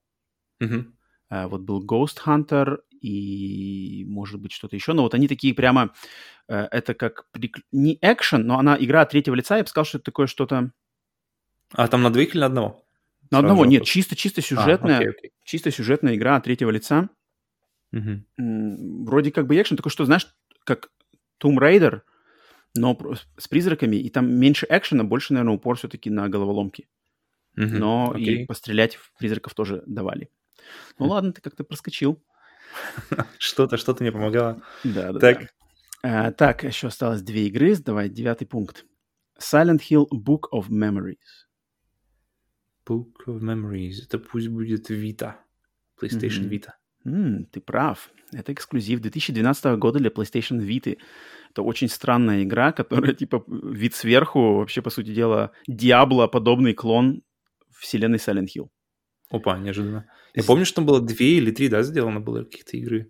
mm-hmm. а, вот был Ghost Hunter и может быть что-то еще, но вот они такие прямо, а, это как не экшен, но она игра от третьего лица, я бы сказал, что это такое что-то а там на двоих или на одного? На Сразу одного, нет, чисто, чисто а, сюжетная, а, окей, окей. чисто сюжетная игра от третьего лица. Угу. Вроде как бы экшен, только что, знаешь, как Tomb Raider, но с призраками, и там меньше экшена, больше, наверное, упор все-таки на головоломки. Угу, но окей. и пострелять в призраков тоже давали. Ну ладно, ты как-то проскочил. Что-то, что-то мне помогало. Да, да. Так. Да. А, так, еще осталось две игры. Давай, девятый пункт. Silent Hill Book of Memories. Book of Memories. Это пусть будет Vita. PlayStation mm-hmm. Vita. Mm, ты прав. Это эксклюзив 2012 года для PlayStation Vita. Это очень странная игра, которая, типа, вид сверху, вообще, по сути дела, Диабло-подобный клон вселенной Silent Hill. Опа, неожиданно. Я помню, что там было две или три, да, сделано было каких-то игры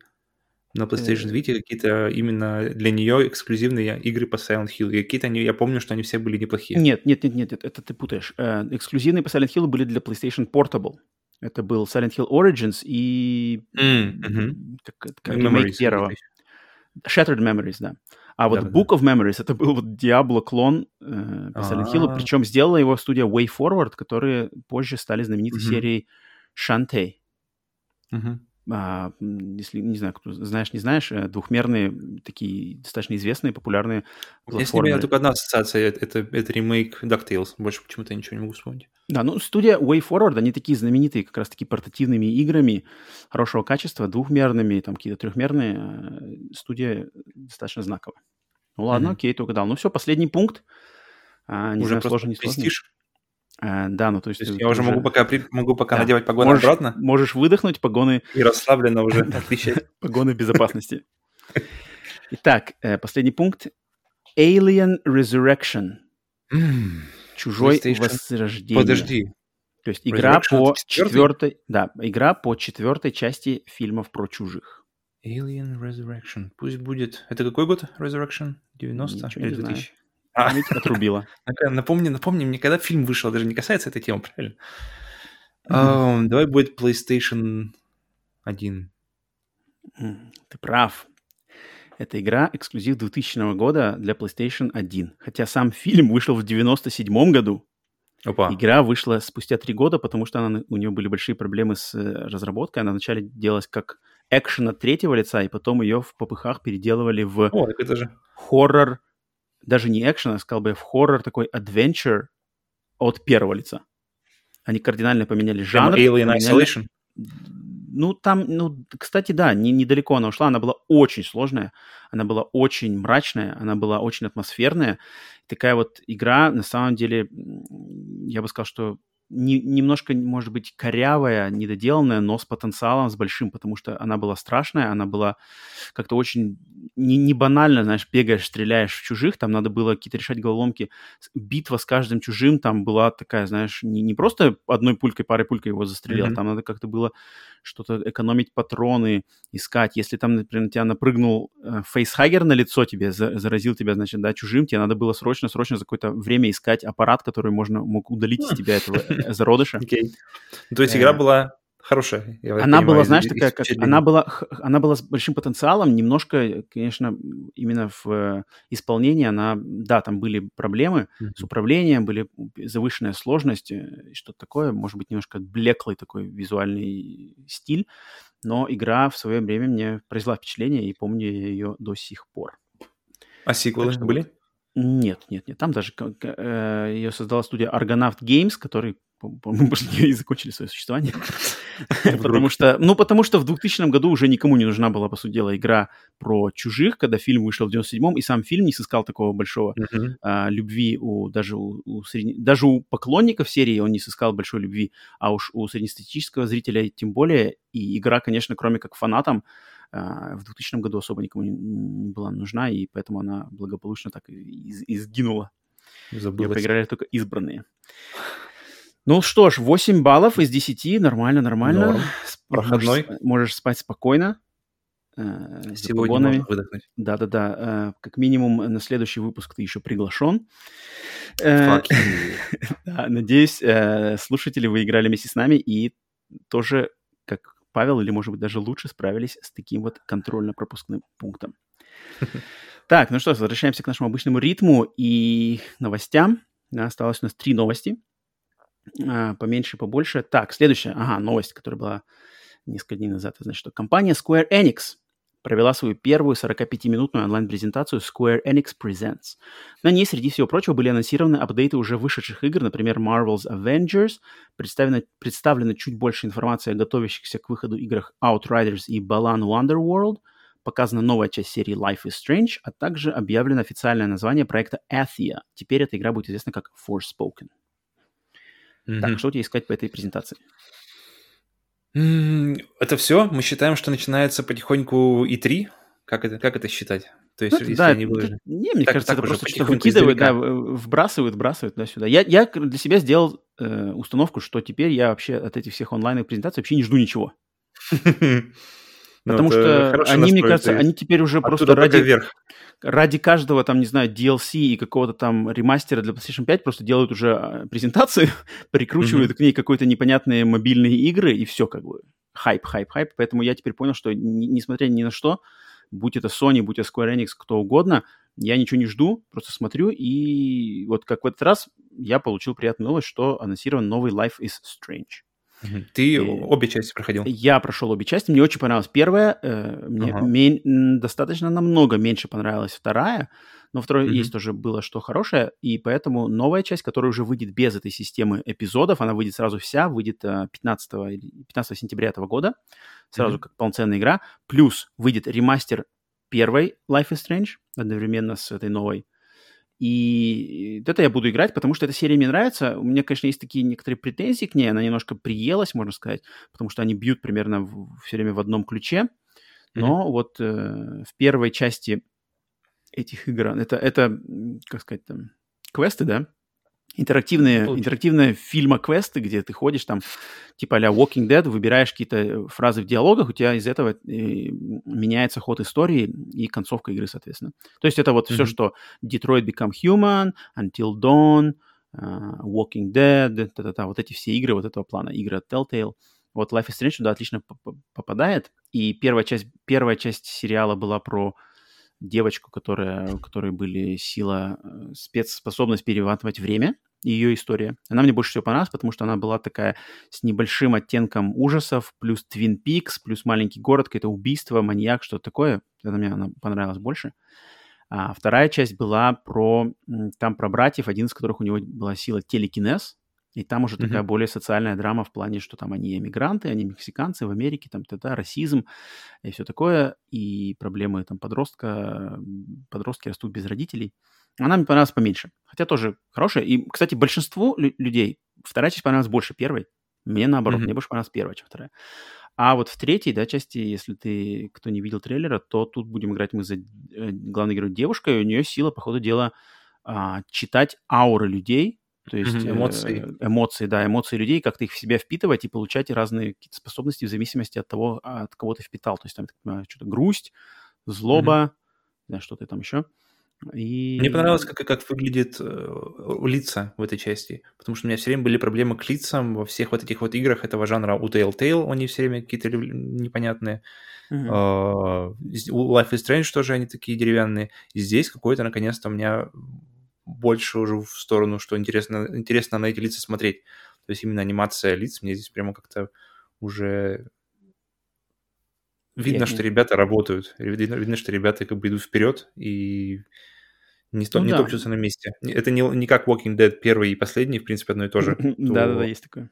на PlayStation Vita, какие-то именно для нее эксклюзивные игры по Silent Hill. И какие-то они, я помню, что они все были неплохие. Нет, нет, нет, нет, это ты путаешь. Э, эксклюзивные по Silent Hill были для PlayStation Portable. Это был Silent Hill Origins и mm, mm-hmm. как, как Memories, первого. Shattered Memories, да. А вот да, Book да. of Memories это был вот Diablo клон э, по Silent Hill, а. причем сделала его студия Way Forward, которые позже стали знаменитой mm-hmm. серией Shantae. Mm-hmm. А, если, не знаю, кто знаешь, не знаешь, э, двухмерные, такие достаточно известные, популярные Если у меня только одна ассоциация, это, это ремейк DuckTales. Больше почему-то ничего не могу вспомнить. Да, ну, студия Way Forward, они такие знаменитые как раз-таки портативными играми хорошего качества, двухмерными, там, какие-то трехмерные. Э, студия достаточно знаковая. Ну, ладно, mm-hmm. окей, ты угадал. Ну, все, последний пункт. А, не Уже знаю, сложно, не сложно. Престиж? А, да, ну то есть... То есть я уже могу пока, могу пока да. надевать погоны можешь, обратно? Можешь выдохнуть погоны... И расслабленно уже отвечать. Погоны безопасности. Итак, э, последний пункт. Alien Resurrection. Чужой возрождение. Подожди. То есть игра по четвертой... Да, игра по четвертой части фильмов про чужих. Alien Resurrection. Пусть будет... Это какой год Resurrection? 90 Ничего или 2000? А. Память отрубила. Напомни, напомни мне, когда фильм вышел, даже не касается этой темы, правильно? Mm-hmm. Um, давай будет PlayStation 1. Ты прав. Эта игра эксклюзив 2000 года для PlayStation 1. Хотя сам фильм вышел в 97 году. Опа. Игра вышла спустя три года, потому что она, у нее были большие проблемы с э, разработкой. Она вначале делалась как экшен от третьего лица, и потом ее в попыхах переделывали в О, это же... хоррор даже не экшен, а сказал бы в хоррор такой adventure от первого лица. Они кардинально поменяли жанр. Alien поменяли... Isolation? Ну, там, ну, кстати, да, не, недалеко она ушла. Она была очень сложная, она была очень мрачная, она была очень атмосферная. Такая вот игра, на самом деле, я бы сказал, что не, немножко, может быть, корявая, недоделанная, но с потенциалом, с большим, потому что она была страшная, она была как-то очень не, не банально, знаешь, бегаешь, стреляешь в чужих, там надо было какие-то решать головоломки. Битва с каждым чужим там была такая, знаешь, не, не просто одной пулькой, парой пулькой его застрелил, mm-hmm. там надо как-то было что-то экономить патроны, искать. Если там, например, на тебя напрыгнул э, фейсхагер на лицо тебе, за, заразил тебя, значит, да, чужим, тебе надо было срочно-срочно за какое-то время искать аппарат, который можно мог удалить из тебя этого э, зародыша. Okay. То есть игра э, была хорошая. она понимаю, была, знаешь, такая, как она была, она была с большим потенциалом, немножко, конечно, именно в э, исполнении она, да, там были проблемы mm-hmm. с управлением, были завышенная сложность, э, что-то такое, может быть, немножко блеклый такой визуальный стиль, но игра в свое время мне произвела впечатление, и помню ее до сих пор. А сиквелы что, были? Нет, нет, нет. Там даже э, ее создала студия Argonaut Games, который по-моему, больше не закончили свое существование. потому что, ну, потому что в 2000 году уже никому не нужна была, по сути дела, игра про чужих, когда фильм вышел в 97-м, и сам фильм не сыскал такого большого uh-huh. а, любви у даже у, у средне... даже у поклонников серии он не сыскал большой любви, а уж у среднестатистического зрителя тем более. И игра, конечно, кроме как фанатам, а, в 2000 году особо никому не, не была нужна, и поэтому она благополучно так и, и, и сгинула. Забылась. Ее поиграли только избранные. Ну что ж, 8 баллов из 10, нормально, нормально. Норм. Проходной. Можешь, можешь спать спокойно. Э, Сегодня можно выдохнуть. Да-да-да. Э, как минимум на следующий выпуск ты еще приглашен. Э, да, надеюсь, э, слушатели вы играли вместе с нами и тоже, как Павел, или, может быть, даже лучше справились с таким вот контрольно-пропускным пунктом. Так, ну что, возвращаемся к нашему обычному ритму и новостям. Осталось у нас три новости – поменьше, побольше. Так, следующая, ага, новость, которая была несколько дней назад, значит, что компания Square Enix провела свою первую 45-минутную онлайн-презентацию Square Enix Presents. На ней, среди всего прочего, были анонсированы апдейты уже вышедших игр, например, Marvel's Avengers, представлено, представлено чуть больше информации о готовящихся к выходу играх Outriders и Balan Wonderworld, показана новая часть серии Life is Strange, а также объявлено официальное название проекта Athia. Теперь эта игра будет известна как Forspoken. Mm-hmm. Так, что у тебя искать по этой презентации? Это все? Мы считаем, что начинается потихоньку И3? Как это, как это считать? То есть, ну, если да, они выложены... Не, мне так, кажется, так это просто что-то выкидывают, да, вбрасывают, вбрасывают туда-сюда. Я, я для себя сделал э, установку, что теперь я вообще от этих всех онлайн презентаций вообще не жду ничего. Потому что они, мне кажется, они теперь уже просто ради, ради каждого, там, не знаю, DLC и какого-то там ремастера для PlayStation 5 просто делают уже а, презентацию, прикручивают mm-hmm. к ней какие-то непонятные мобильные игры, и все как бы. Хайп, хайп, хайп. Поэтому я теперь понял, что несмотря ни на что, будь это Sony, будь это Square Enix, кто угодно, я ничего не жду, просто смотрю, и вот как в этот раз я получил приятную новость, что анонсирован новый Life is Strange. Ты обе части проходил? Я прошел обе части. Мне очень понравилась первая. Э, мне ага. мен... достаточно намного меньше понравилась вторая. Но второй mm-hmm. есть тоже было что хорошее. И поэтому новая часть, которая уже выйдет без этой системы эпизодов, она выйдет сразу вся, выйдет 15, 15 сентября этого года. Сразу mm-hmm. как полноценная игра. Плюс выйдет ремастер первой Life is Strange одновременно с этой новой. И это я буду играть, потому что эта серия мне нравится. У меня, конечно, есть такие некоторые претензии к ней. Она немножко приелась, можно сказать, потому что они бьют примерно в, все время в одном ключе. Но mm-hmm. вот э, в первой части этих игр, это, это как сказать, там, квесты, да? Интерактивные, интерактивные фильма-квесты, где ты ходишь там, типа а Walking Dead, выбираешь какие-то э, фразы в диалогах, у тебя из этого э, меняется ход истории и концовка игры, соответственно. То есть это вот mm-hmm. все, что Detroit Become Human, Until Dawn, uh, Walking Dead, та-та-та, вот эти все игры вот этого плана, игры от Telltale. Вот Life is Strange туда отлично попадает. И первая часть, первая часть сериала была про девочку, которая, у которой были сила, э, спецспособность перематывать время, ее история. Она мне больше всего понравилась, потому что она была такая с небольшим оттенком ужасов, плюс Твин Пикс, плюс маленький город, какое-то убийство, маньяк, что-то такое. Это мне она понравилась больше. А вторая часть была про, там про братьев, один из которых у него была сила телекинез, и там уже mm-hmm. такая более социальная драма в плане, что там они эмигранты, они мексиканцы в Америке, там тогда расизм и все такое, и проблемы там подростка, подростки растут без родителей. Она мне понравилась поменьше, хотя тоже хорошая. И, кстати, большинству людей вторая часть понравилась больше первой. Мне наоборот, mm-hmm. мне больше понравилась первая, чем вторая. А вот в третьей, да, части, если ты, кто не видел трейлера, то тут будем играть мы за э, главный герой девушкой, и у нее сила, по ходу дела, а, читать ауры людей, то есть mm-hmm. эмоции. Э, эмоции, да, эмоции людей, как ты их в себя впитывать и получать разные какие-то способности в зависимости от того, от кого ты впитал. То есть там, понимаю, что-то грусть, злоба, mm-hmm. да, что-то там еще. И... Мне понравилось, как, как выглядит э, лица в этой части, потому что у меня все время были проблемы к лицам во всех вот этих вот играх этого жанра. У Telltale они все время какие-то непонятные. Mm-hmm. Uh, у Life is Strange тоже они такие деревянные. И здесь какой-то, наконец-то, у меня больше уже в сторону, что интересно, интересно на эти лица смотреть. То есть именно анимация лиц мне здесь прямо как-то уже видно, Я... что ребята работают. Видно, видно, что ребята как бы идут вперед и не, ну, не да. топчутся на месте. Это не, не как Walking Dead первый и последний, в принципе, одно и то же. Да-да-да, есть такое.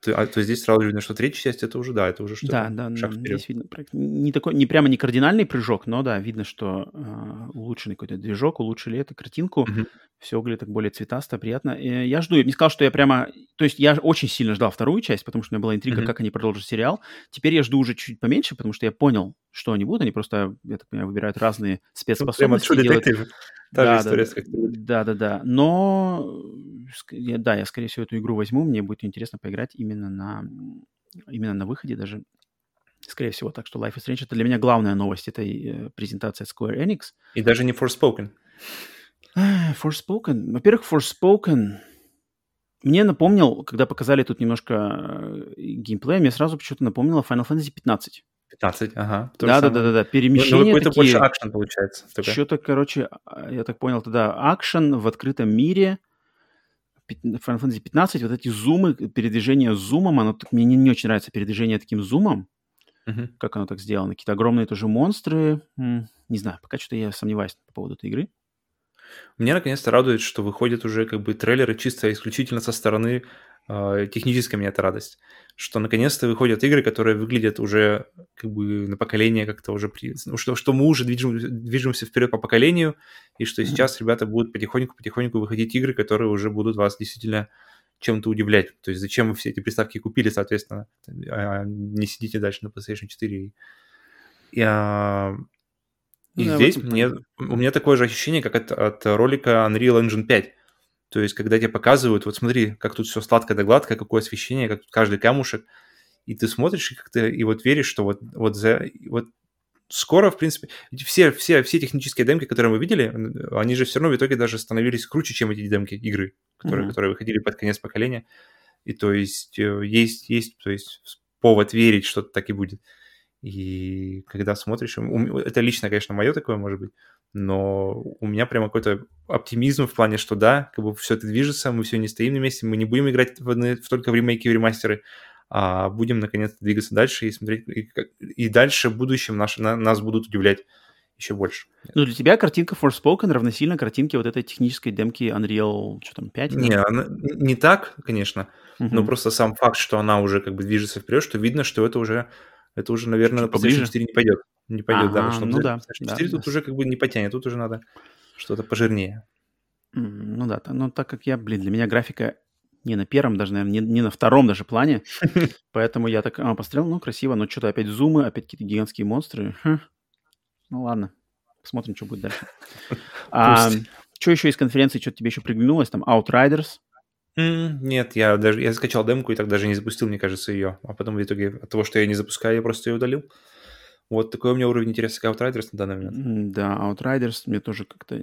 То, а, то здесь сразу видно, что третья часть это уже, да, это уже что-то. Да, да, шаг вперед. здесь видно не такой, не прямо не кардинальный прыжок, но да, видно, что э, улучшенный какой-то движок, улучшили эту картинку, mm-hmm. все выглядит так более цветасто, приятно. И я жду, я не сказал, что я прямо, то есть я очень сильно ждал вторую часть, потому что у меня была интрига, mm-hmm. как они продолжат сериал. Теперь я жду уже чуть поменьше, потому что я понял, что они будут, они просто, я так понимаю, выбирают разные спецспособности. Прямо делают... Та да, же история, да, да, да, да. Но да, я, скорее всего, эту игру возьму. Мне будет интересно поиграть именно на, именно на выходе даже. Скорее всего, так что Life is Strange — это для меня главная новость этой э, презентации от Square Enix. И даже не Forspoken. Forspoken. Во-первых, Forspoken мне напомнил, когда показали тут немножко э, геймплея, мне сразу почему-то напомнило Final Fantasy 15. 15, ага. Да, да, да, да, да. Перемещение. Ну, какой-то больше акшен получается. Что-то, короче, а, я так понял, тогда акшен в открытом мире. Final Fantasy 15, вот эти зумы, передвижение зумом, оно мне не, не очень нравится передвижение таким зумом. Uh-huh. Как оно так сделано? Какие-то огромные тоже монстры. Не знаю, пока что-то я сомневаюсь по поводу этой игры. Меня наконец-то радует, что выходят уже как бы трейлеры чисто исключительно со стороны э, технической мне это радость, что наконец-то выходят игры, которые выглядят уже как бы на поколение как-то уже, при... ну, что, что мы уже движем, движемся вперед по поколению, и что сейчас ребята будут потихоньку-потихоньку выходить игры, которые уже будут вас действительно чем-то удивлять. То есть зачем вы все эти приставки купили, соответственно, а не сидите дальше на PlayStation 4. И, а, и ну, здесь мне, у меня такое же ощущение, как от, от ролика Unreal Engine 5. То есть, когда тебе показывают, вот смотри, как тут все сладко да гладко, какое освещение, как тут каждый камушек, и ты смотришь и как-то и вот веришь, что вот, вот, за, вот скоро, в принципе, все, все, все технические демки, которые мы видели, они же все равно в итоге даже становились круче, чем эти демки игры, которые, mm-hmm. которые выходили под конец поколения. И то есть э, есть, есть то есть повод верить, что так и будет. И когда смотришь, это лично, конечно, мое такое, может быть, но у меня прямо какой-то оптимизм в плане, что да, как бы все это движется, мы все не стоим на месте, мы не будем играть в, в только в ремейки, в ремастеры, а будем наконец двигаться дальше и смотреть, и, и дальше в будущем наш, на, нас будут удивлять еще больше. Ну, для тебя картинка Forspoken равносильно картинке вот этой технической демки Unreal, что там, 5? Не, она, не так, конечно, uh-huh. но просто сам факт, что она уже как бы движется вперед, что видно, что это уже, это уже, наверное, Чуть PlayStation 4 не пойдет. Не пойдет, ага, да, потому что ну да, 4 да, тут да. уже как бы не потянет, тут уже надо что-то пожирнее. Ну да, но так как я, блин, для меня графика не на первом даже, наверное, не, не на втором даже плане, поэтому я так а, посмотрел, ну, красиво, но что-то опять зумы, опять какие-то гигантские монстры. Хм. Ну ладно, посмотрим, что будет дальше. а, что еще из конференции, что-то тебе еще приглянулось? Там Outriders? Mm, нет, я даже я скачал демку и так даже не запустил, мне кажется, ее. А потом в итоге от того, что я не запускаю, я просто ее удалил. Вот такой у меня уровень интереса к Outriders на данный момент. Да, Outriders мне тоже как-то...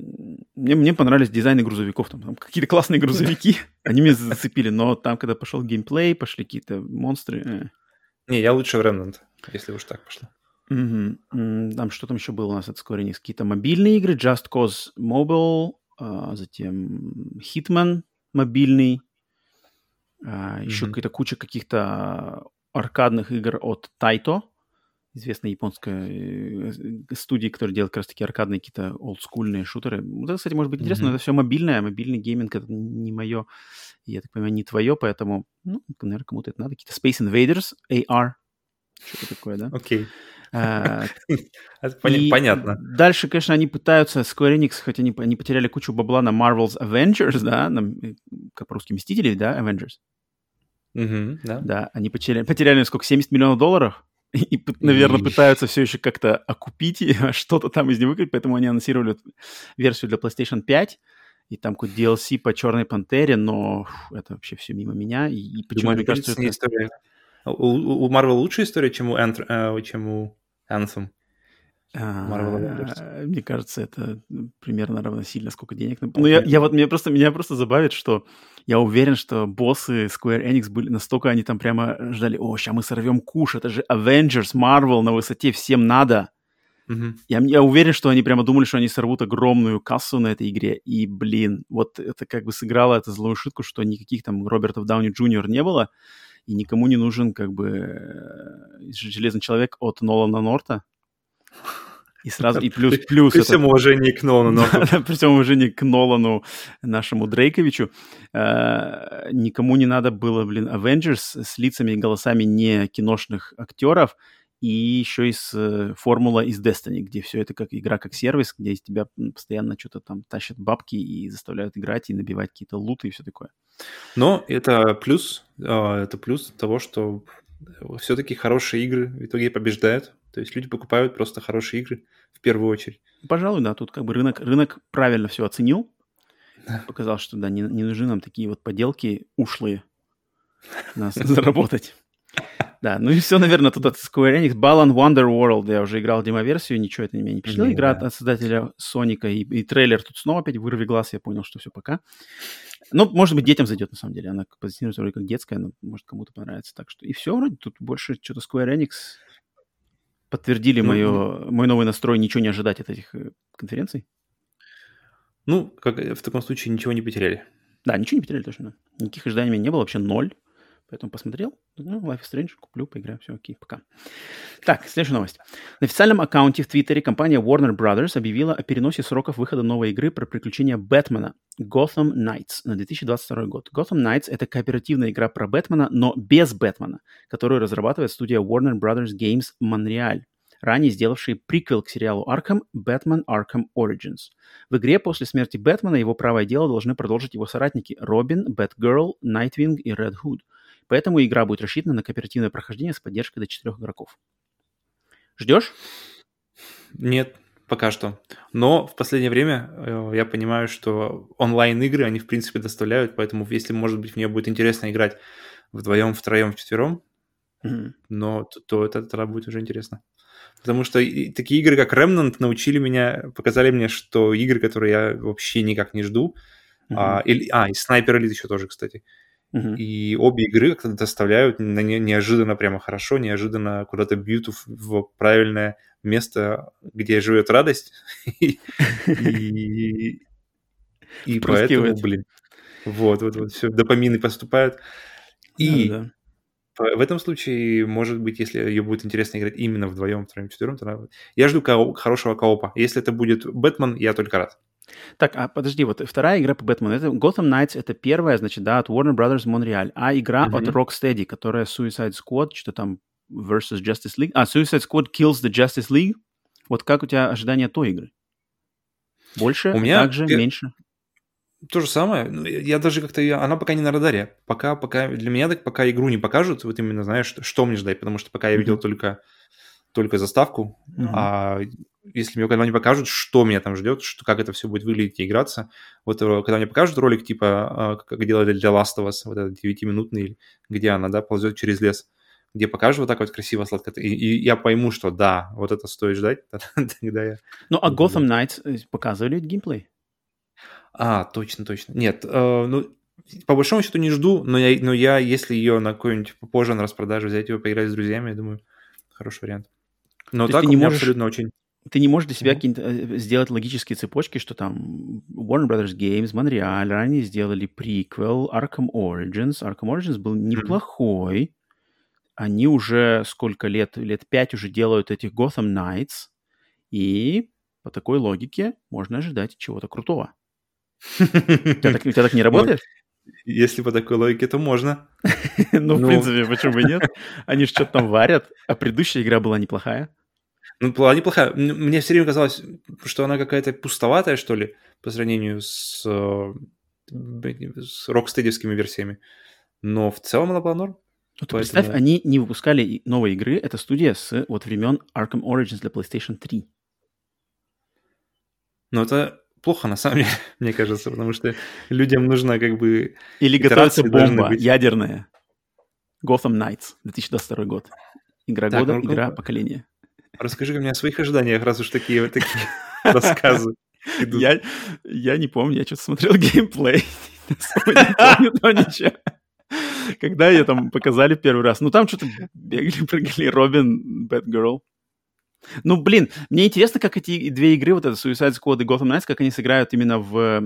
Мне, мне понравились дизайны грузовиков, там, там какие-то классные грузовики, они меня зацепили, но там, когда пошел геймплей, пошли какие-то монстры... Э. Не, я лучше в Remnant, если уж так пошло. Угу. Там что там еще было у нас от Square Enix? Какие-то мобильные игры, Just Cause Mobile, а затем Hitman мобильный, а, еще какая-то куча каких-то аркадных игр от Taito, известная японская э, студия, которая делает как раз-таки аркадные какие-то олдскульные шутеры. Вот это, кстати, может быть интересно, mm-hmm. но это все мобильное, мобильный гейминг это не мое, я так понимаю, не твое, поэтому, ну, наверное, кому-то это надо. Какие-то Space Invaders, AR, что-то такое, да? Окей. Okay. А, понятно. Дальше, конечно, они пытаются, Square Enix, хоть они, они потеряли кучу бабла на Marvel's Avengers, да, на, э, как по-русски, Мстители, да, Avengers. Угу, да. Да, они потеряли, потеряли сколько, 70 миллионов долларов? И, наверное, пытаются все еще как-то окупить что-то там из него выкрыть, поэтому они анонсировали версию для PlayStation 5, и там какой-то DLC по Черной Пантере, но это вообще все мимо меня. И, и почему мне кажется, это... история. У, у Marvel лучшая история, чем у, Ant... э, чем у Anthem. А, мне кажется, это примерно равносильно, сколько денег. Ну, я, я вот, меня просто, меня просто забавит, что я уверен, что боссы Square Enix были настолько, они там прямо ждали, о, сейчас мы сорвем куш, это же Avengers, Marvel на высоте, всем надо. Uh-huh. Я, я уверен, что они прямо думали, что они сорвут огромную кассу на этой игре. И, блин, вот это как бы сыграло эту злую шутку, что никаких там Робертов Дауни Джуниор не было, и никому не нужен как бы э, Железный Человек от Нолана Норта. И сразу, и плюс, плюс... При всем уважении к Нолану. При всем уважении к Нолану, нашему Дрейковичу, э, никому не надо было, блин, Avengers с лицами и голосами не киношных актеров, и еще из э, формула из Destiny, где все это как игра, как сервис, где из тебя постоянно что-то там тащат бабки и заставляют играть и набивать какие-то луты и все такое. Но это плюс, э, это плюс того, что все-таки хорошие игры в итоге побеждают. То есть люди покупают просто хорошие игры в первую очередь. Пожалуй, да, тут как бы рынок, рынок правильно все оценил. Показал, что да, не, не нужны нам такие вот поделки ушлые нас заработать. Да, ну и все, наверное, тут от Square Enix. Balan Wonder World, я уже играл демо-версию, ничего это меня не впечатлило. Игра от создателя Соника и, и трейлер тут снова опять вырви глаз, я понял, что все пока. Ну, может быть, детям зайдет, на самом деле. Она позиционируется вроде как детская, но может кому-то понравится. Так что и все вроде. Тут больше что-то Square Enix подтвердили ну, мое, ну, мой новый настрой ничего не ожидать от этих э, конференций. Ну, как, в таком случае ничего не потеряли. Да, ничего не потеряли точно. Никаких ожиданий не было, вообще ноль. Поэтому посмотрел, ну, Life is Strange, куплю, поиграю, все окей, пока. Так, следующая новость. На официальном аккаунте в Твиттере компания Warner Brothers объявила о переносе сроков выхода новой игры про приключения Бэтмена Gotham Knights на 2022 год. Gotham Knights — это кооперативная игра про Бэтмена, но без Бэтмена, которую разрабатывает студия Warner Brothers Games Montreal ранее сделавшие приквел к сериалу Arkham Batman Arkham Origins. В игре после смерти Бэтмена его правое дело должны продолжить его соратники Робин, Бэтгерл, Найтвинг и Ред Худ — Поэтому игра будет рассчитана на кооперативное прохождение с поддержкой до четырех игроков. Ждешь? Нет, пока что. Но в последнее время э, я понимаю, что онлайн-игры, они в принципе доставляют, поэтому если, может быть, в нее будет интересно играть вдвоем, втроем, вчетвером, mm-hmm. но то, то это тогда будет уже интересно. Потому что и, такие игры, как Remnant, научили меня, показали мне, что игры, которые я вообще никак не жду, mm-hmm. а, или, а, и Sniper Elite еще тоже, кстати, и обе игры как-то доставляют неожиданно прямо хорошо, неожиданно куда-то бьют в правильное место, где живет радость. И, поэтому, блин, вот, вот, вот, все, допамины поступают. И в этом случае, может быть, если ее будет интересно играть именно вдвоем, втроем, четвером, то я жду хорошего коопа. Если это будет Бэтмен, я только рад. Так, а подожди, вот вторая игра по Бэтмену, это Gotham Knights, это первая, значит, да, от Warner Brothers Montreal, а игра mm-hmm. от Rocksteady, которая Suicide Squad, что там versus Justice League, а, Suicide Squad kills the Justice League, вот как у тебя ожидания той игры? Больше, у меня также, пер... меньше? То же самое. Ну, я даже как-то... Она пока не на радаре. Пока, пока... Для меня так пока игру не покажут, вот именно, знаешь, что, что мне ждать, потому что пока я видел mm-hmm. только, только заставку, mm-hmm. а если мне когда не покажут, что меня там ждет, что, как это все будет выглядеть и играться, вот э, когда мне покажут ролик, типа, а, как делали для Last of Us, вот этот 9-минутный, где она, да, ползет через лес, где покажут вот так вот красиво, сладко, и, и я пойму, что да, вот это стоит ждать, тогда я... Ну, а Gotham Knights э, показывали геймплей? А, точно, точно. Нет, э, ну, по большому счету не жду, но я, но я если ее на какой-нибудь попозже на распродаже взять его, поиграть с друзьями, я думаю, хороший вариант. Но То так у меня можешь... абсолютно очень ты не можешь для себя mm-hmm. сделать логические цепочки, что там Warner Brothers Games, Montreal ранее сделали приквел Arkham Origins. Arkham Origins был неплохой. Mm-hmm. Они уже сколько лет, лет пять уже делают этих Gotham Knights. И по такой логике можно ожидать чего-то крутого. У тебя так не работает? Если по такой логике, то можно. Ну, в ну. принципе, почему бы нет? Они же что-то там варят, а предыдущая игра была неплохая. Ну, была неплохая. Мне все время казалось, что она какая-то пустоватая, что ли, по сравнению с, э, с рокстедевскими версиями. Но в целом она была норм. Ну, Поэтому... Представь, они не выпускали новые игры. Это студия с вот времен Arkham Origins для PlayStation 3. Ну, это плохо, на самом деле, мне кажется, потому что людям нужно как бы... Или готовится бомба быть... ядерная. Gotham Knights, 2022 год. Игра так, года, ну, игра ну, поколения. Расскажи мне о своих ожиданиях, раз уж такие, такие рассказы идут. Я, я не помню, я что-то смотрел геймплей. Не помню ничего. Когда ее там показали первый раз. Ну, там что-то бегали, прыгали Робин, Бэтгерл. Ну, блин, мне интересно, как эти две игры, вот это Suicide Squad и Gotham Knights, как они сыграют именно в,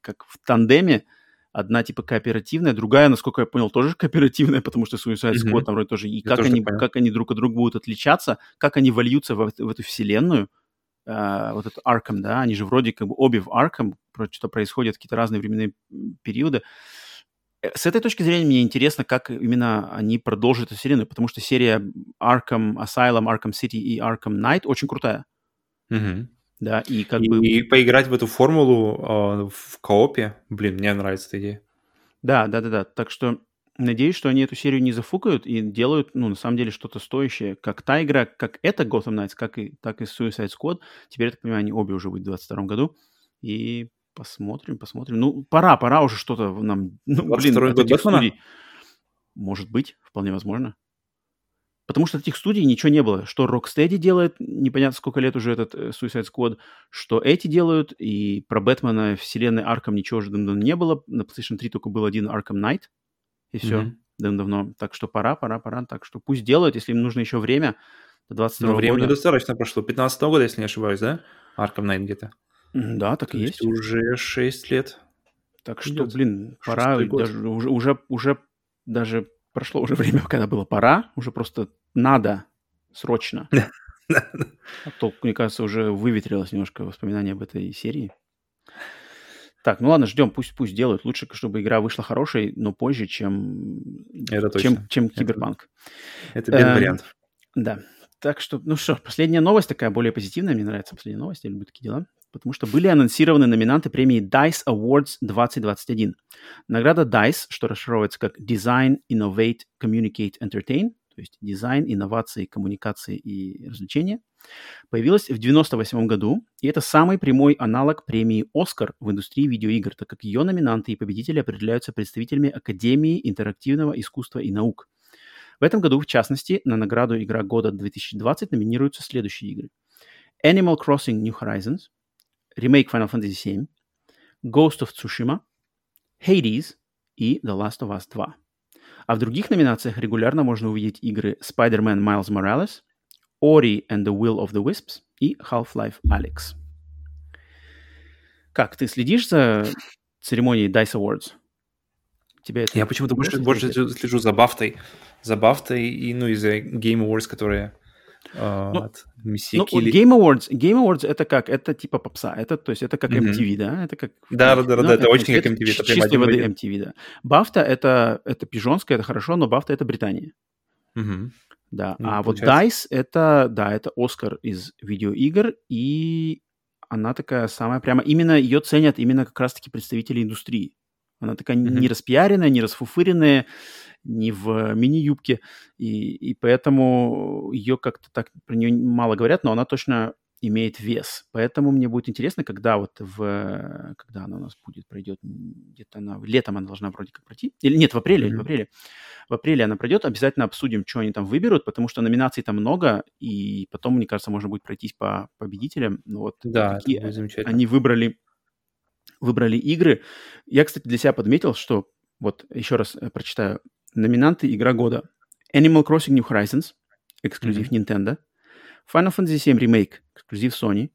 как в тандеме. Одна типа кооперативная, другая, насколько я понял, тоже кооперативная, потому что Suicide Squad mm-hmm. там вроде тоже. И как они, как они друг от друга будут отличаться, как они вольются в, в эту вселенную. Uh, вот этот Arkham, да, они же вроде как бы обе в Arkham, что происходят какие-то разные временные периоды. С этой точки зрения мне интересно, как именно они продолжат эту вселенную, потому что серия Arkham Asylum, Arkham City и Arkham Knight очень крутая. Угу. Да, и как и, бы... И поиграть в эту формулу э, в коопе, блин, мне нравится эта идея. Да, да, да, да. Так что надеюсь, что они эту серию не зафукают и делают, ну, на самом деле, что-то стоящее. Как та игра, как эта Gotham Knights, как и, так и Suicide Squad. Теперь, я так понимаю, они обе уже будут в 2022 году. И посмотрим, посмотрим. Ну, пора, пора уже что-то нам... Ну, блин, от этих студий... Может быть, вполне возможно. Потому что таких студий ничего не было. Что Rocksteady делает, непонятно сколько лет уже этот э, Suicide Squad, что эти делают, и про Бэтмена вселенной Арком ничего уже давно не было. На PlayStation 3 только был один Arkham Knight, и все, mm-hmm. давно. Так что пора, пора, пора. Так что пусть делают, если им нужно еще время, до 22 Но время года. недостаточно прошло. 15 года, если не ошибаюсь, да? Arkham Knight где-то. Да, так и есть. Уже 6 лет. Так что, Идет. блин, пора, даже, уже, уже, уже даже прошло уже время, когда было пора, уже просто надо срочно. А то, мне кажется, уже выветрилось немножко воспоминания об этой серии. Так, ну ладно, ждем, пусть пусть делают. Лучше, чтобы игра вышла хорошей, но позже, чем, Это чем, чем Киберпанк. Это, это без вариантов. Да. Так что, ну что, последняя новость такая более позитивная. Мне нравится последняя новость, я люблю такие дела. Потому что были анонсированы номинанты премии DICE Awards 2021. Награда DICE, что расшифровывается как Design, Innovate, Communicate, Entertain, то есть дизайн, инновации, коммуникации и развлечения, появилась в 1998 году, и это самый прямой аналог премии «Оскар» в индустрии видеоигр, так как ее номинанты и победители определяются представителями Академии интерактивного искусства и наук. В этом году, в частности, на награду «Игра года 2020» номинируются следующие игры. Animal Crossing New Horizons, ремейк Final Fantasy VII, Ghost of Tsushima, Hades и The Last of Us 2. А в других номинациях регулярно можно увидеть игры Spider-Man Miles Morales, Ori and the Will of the Wisps и Half-Life Alyx. Как, ты следишь за церемонией DICE Awards? Тебе это Я почему-то больше, больше слежу за Бафтой. за BAFTA и, ну, и за Game Awards, которые ну, от Мессии ну, Килли. Game Awards, Game Awards это как? Это типа попса, это, то есть это как MTV, mm-hmm. да? Это как... Да, да, да, ну, да, это, это очень как MTV. Это чистой воды MTV, да. BAFTA это, это пижонское, это хорошо, но BAFTA это Британия. Mm-hmm. Да, ну, а получается. вот DICE это, да, это Оскар из видеоигр, и она такая самая прямо, именно ее ценят именно как раз-таки представители индустрии. Она такая mm-hmm. не распиаренная, не расфуфыренная, не в мини-юбке, и, и поэтому ее как-то так про нее мало говорят, но она точно имеет вес. Поэтому мне будет интересно, когда вот в... Когда она у нас будет, пройдет, где-то она... Летом она должна вроде как пройти. Или нет, в апреле, mm-hmm. в апреле. В апреле она пройдет. Обязательно обсудим, что они там выберут, потому что номинаций там много, и потом, мне кажется, можно будет пройтись по победителям. Ну, вот да, какие они выбрали, выбрали игры. Я, кстати, для себя подметил, что... Вот еще раз э, прочитаю. Номинанты «Игра года». Animal Crossing New Horizons, эксклюзив mm-hmm. Nintendo. Final Fantasy VII Remake, эксклюзив Sony.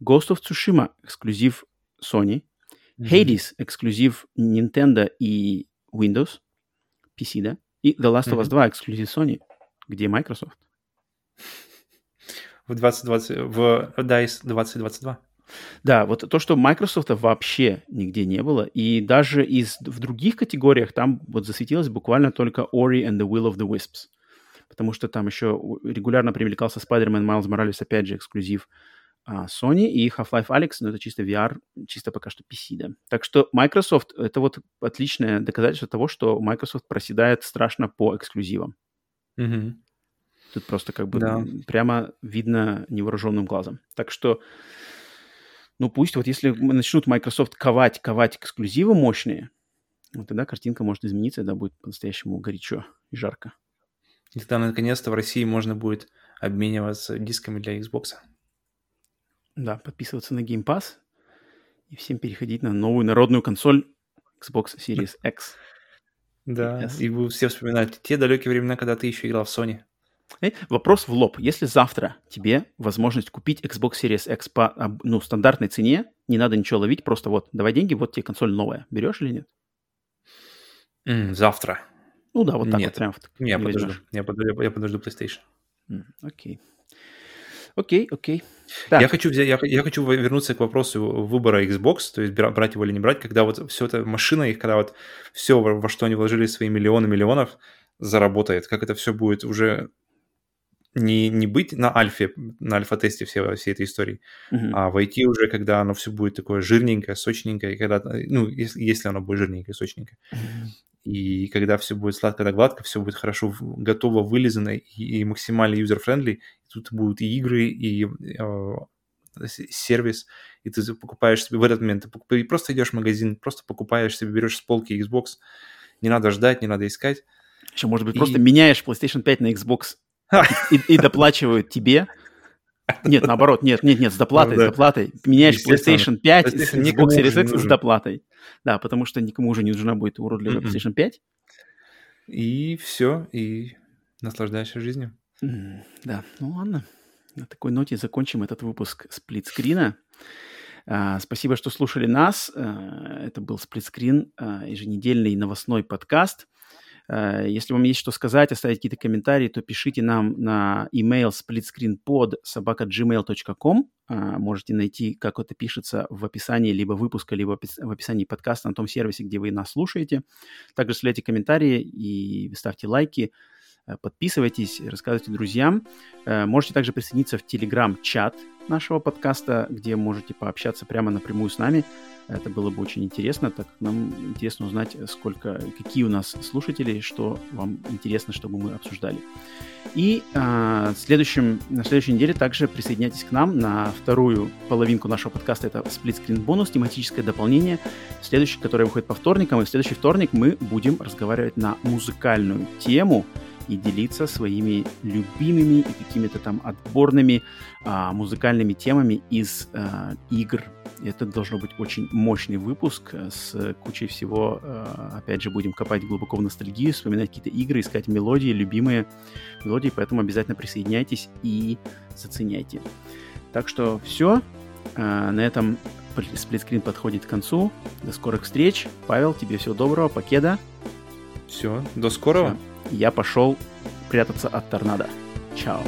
Ghost of Tsushima, эксклюзив Sony. Mm-hmm. Hades, эксклюзив Nintendo и Windows, PC, да? И The Last of Us 2, эксклюзив Sony, где Microsoft. В 2020, в DICE 2022. Да, вот то, что Microsoft вообще нигде не было, и даже из, в других категориях там вот засветилось буквально только Ori and the Will of the Wisps потому что там еще регулярно привлекался Spider-Man Miles Morales, опять же, эксклюзив а, Sony, и Half-Life Alex, но это чисто VR, чисто пока что PC, да. Так что Microsoft — это вот отличное доказательство того, что Microsoft проседает страшно по эксклюзивам. Mm-hmm. Тут просто как бы да. прямо видно невооруженным глазом. Так что, ну пусть вот если начнут Microsoft ковать, ковать эксклюзивы мощные, вот тогда картинка может измениться, да, будет по-настоящему горячо и жарко. И тогда наконец-то в России можно будет обмениваться дисками для Xbox. Да, подписываться на Game Pass и всем переходить на новую народную консоль Xbox Series X. Да, и, вы все вспоминаете те далекие времена, когда ты еще играл в Sony. Вопрос в лоб. Если завтра тебе возможность купить Xbox Series X по ну, стандартной цене, не надо ничего ловить, просто вот давай деньги, вот тебе консоль новая. Берешь или нет? Mm, завтра. Ну да, вот так Нет. вот прям. Не, я подожду. Я подожду, я подожду PlayStation. Окей. Окей, окей. Я хочу взять, я, я хочу вернуться к вопросу выбора Xbox, то есть брать его или не брать, когда вот все это машина их, когда вот все, во что они вложили свои миллионы миллионов, заработает, как это все будет уже не, не быть на альфе, на альфа-тесте всей, всей этой истории, uh-huh. а войти уже, когда оно все будет такое жирненькое, сочненькое, когда, ну, если, если оно будет жирненькое, сочненькое. Uh-huh. И когда все будет сладко да гладко, все будет хорошо, готово, вылизано и, и максимально user-friendly, тут будут и игры, и э, сервис, и ты покупаешь себе в этот момент, ты просто идешь в магазин, просто покупаешь себе, берешь с полки Xbox, не надо ждать, не надо искать. Еще, может быть, и... просто меняешь PlayStation 5 на Xbox и, и доплачивают тебе. Нет, наоборот, нет, нет, нет, с доплатой, с доплатой. Меняешь PlayStation 5 с Xbox Series X с доплатой. Да, потому что никому уже не нужна будет уродливая PlayStation 5. И все, и наслаждаешься жизнью. Да, ну ладно. На такой ноте закончим этот выпуск сплитскрина. Uh, спасибо, что слушали нас. Uh, это был сплитскрин, uh, еженедельный новостной подкаст. Э, если вам есть что сказать, оставить какие-то комментарии, то пишите нам на email splitscreenpod собака gmail.com. Э, можете найти, как это пишется в описании либо выпуска, либо в описании подкаста на том сервисе, где вы нас слушаете. Также оставляйте комментарии и ставьте лайки. Э, подписывайтесь, рассказывайте друзьям. Можете также присоединиться в телеграм-чат нашего подкаста, где можете пообщаться прямо напрямую с нами. Это было бы очень интересно, так как нам интересно узнать, сколько, какие у нас слушатели, что вам интересно, чтобы мы обсуждали. И а, следующем, на следующей неделе также присоединяйтесь к нам на вторую половинку нашего подкаста. Это сплитскрин бонус, тематическое дополнение, следующий, которое выходит по вторникам. И в следующий вторник мы будем разговаривать на музыкальную тему и делиться своими любимыми и какими-то там отборными а, музыкальными темами из а, игр это должно быть очень мощный выпуск э, с кучей всего. Э, опять же, будем копать глубоко в ностальгию, вспоминать какие-то игры, искать мелодии, любимые мелодии, поэтому обязательно присоединяйтесь и заценяйте. Так что все. Э, на этом сплитскрин подходит к концу. До скорых встреч. Павел, тебе всего доброго. Покеда. Все, до скорого. Я пошел прятаться от торнадо. Чао.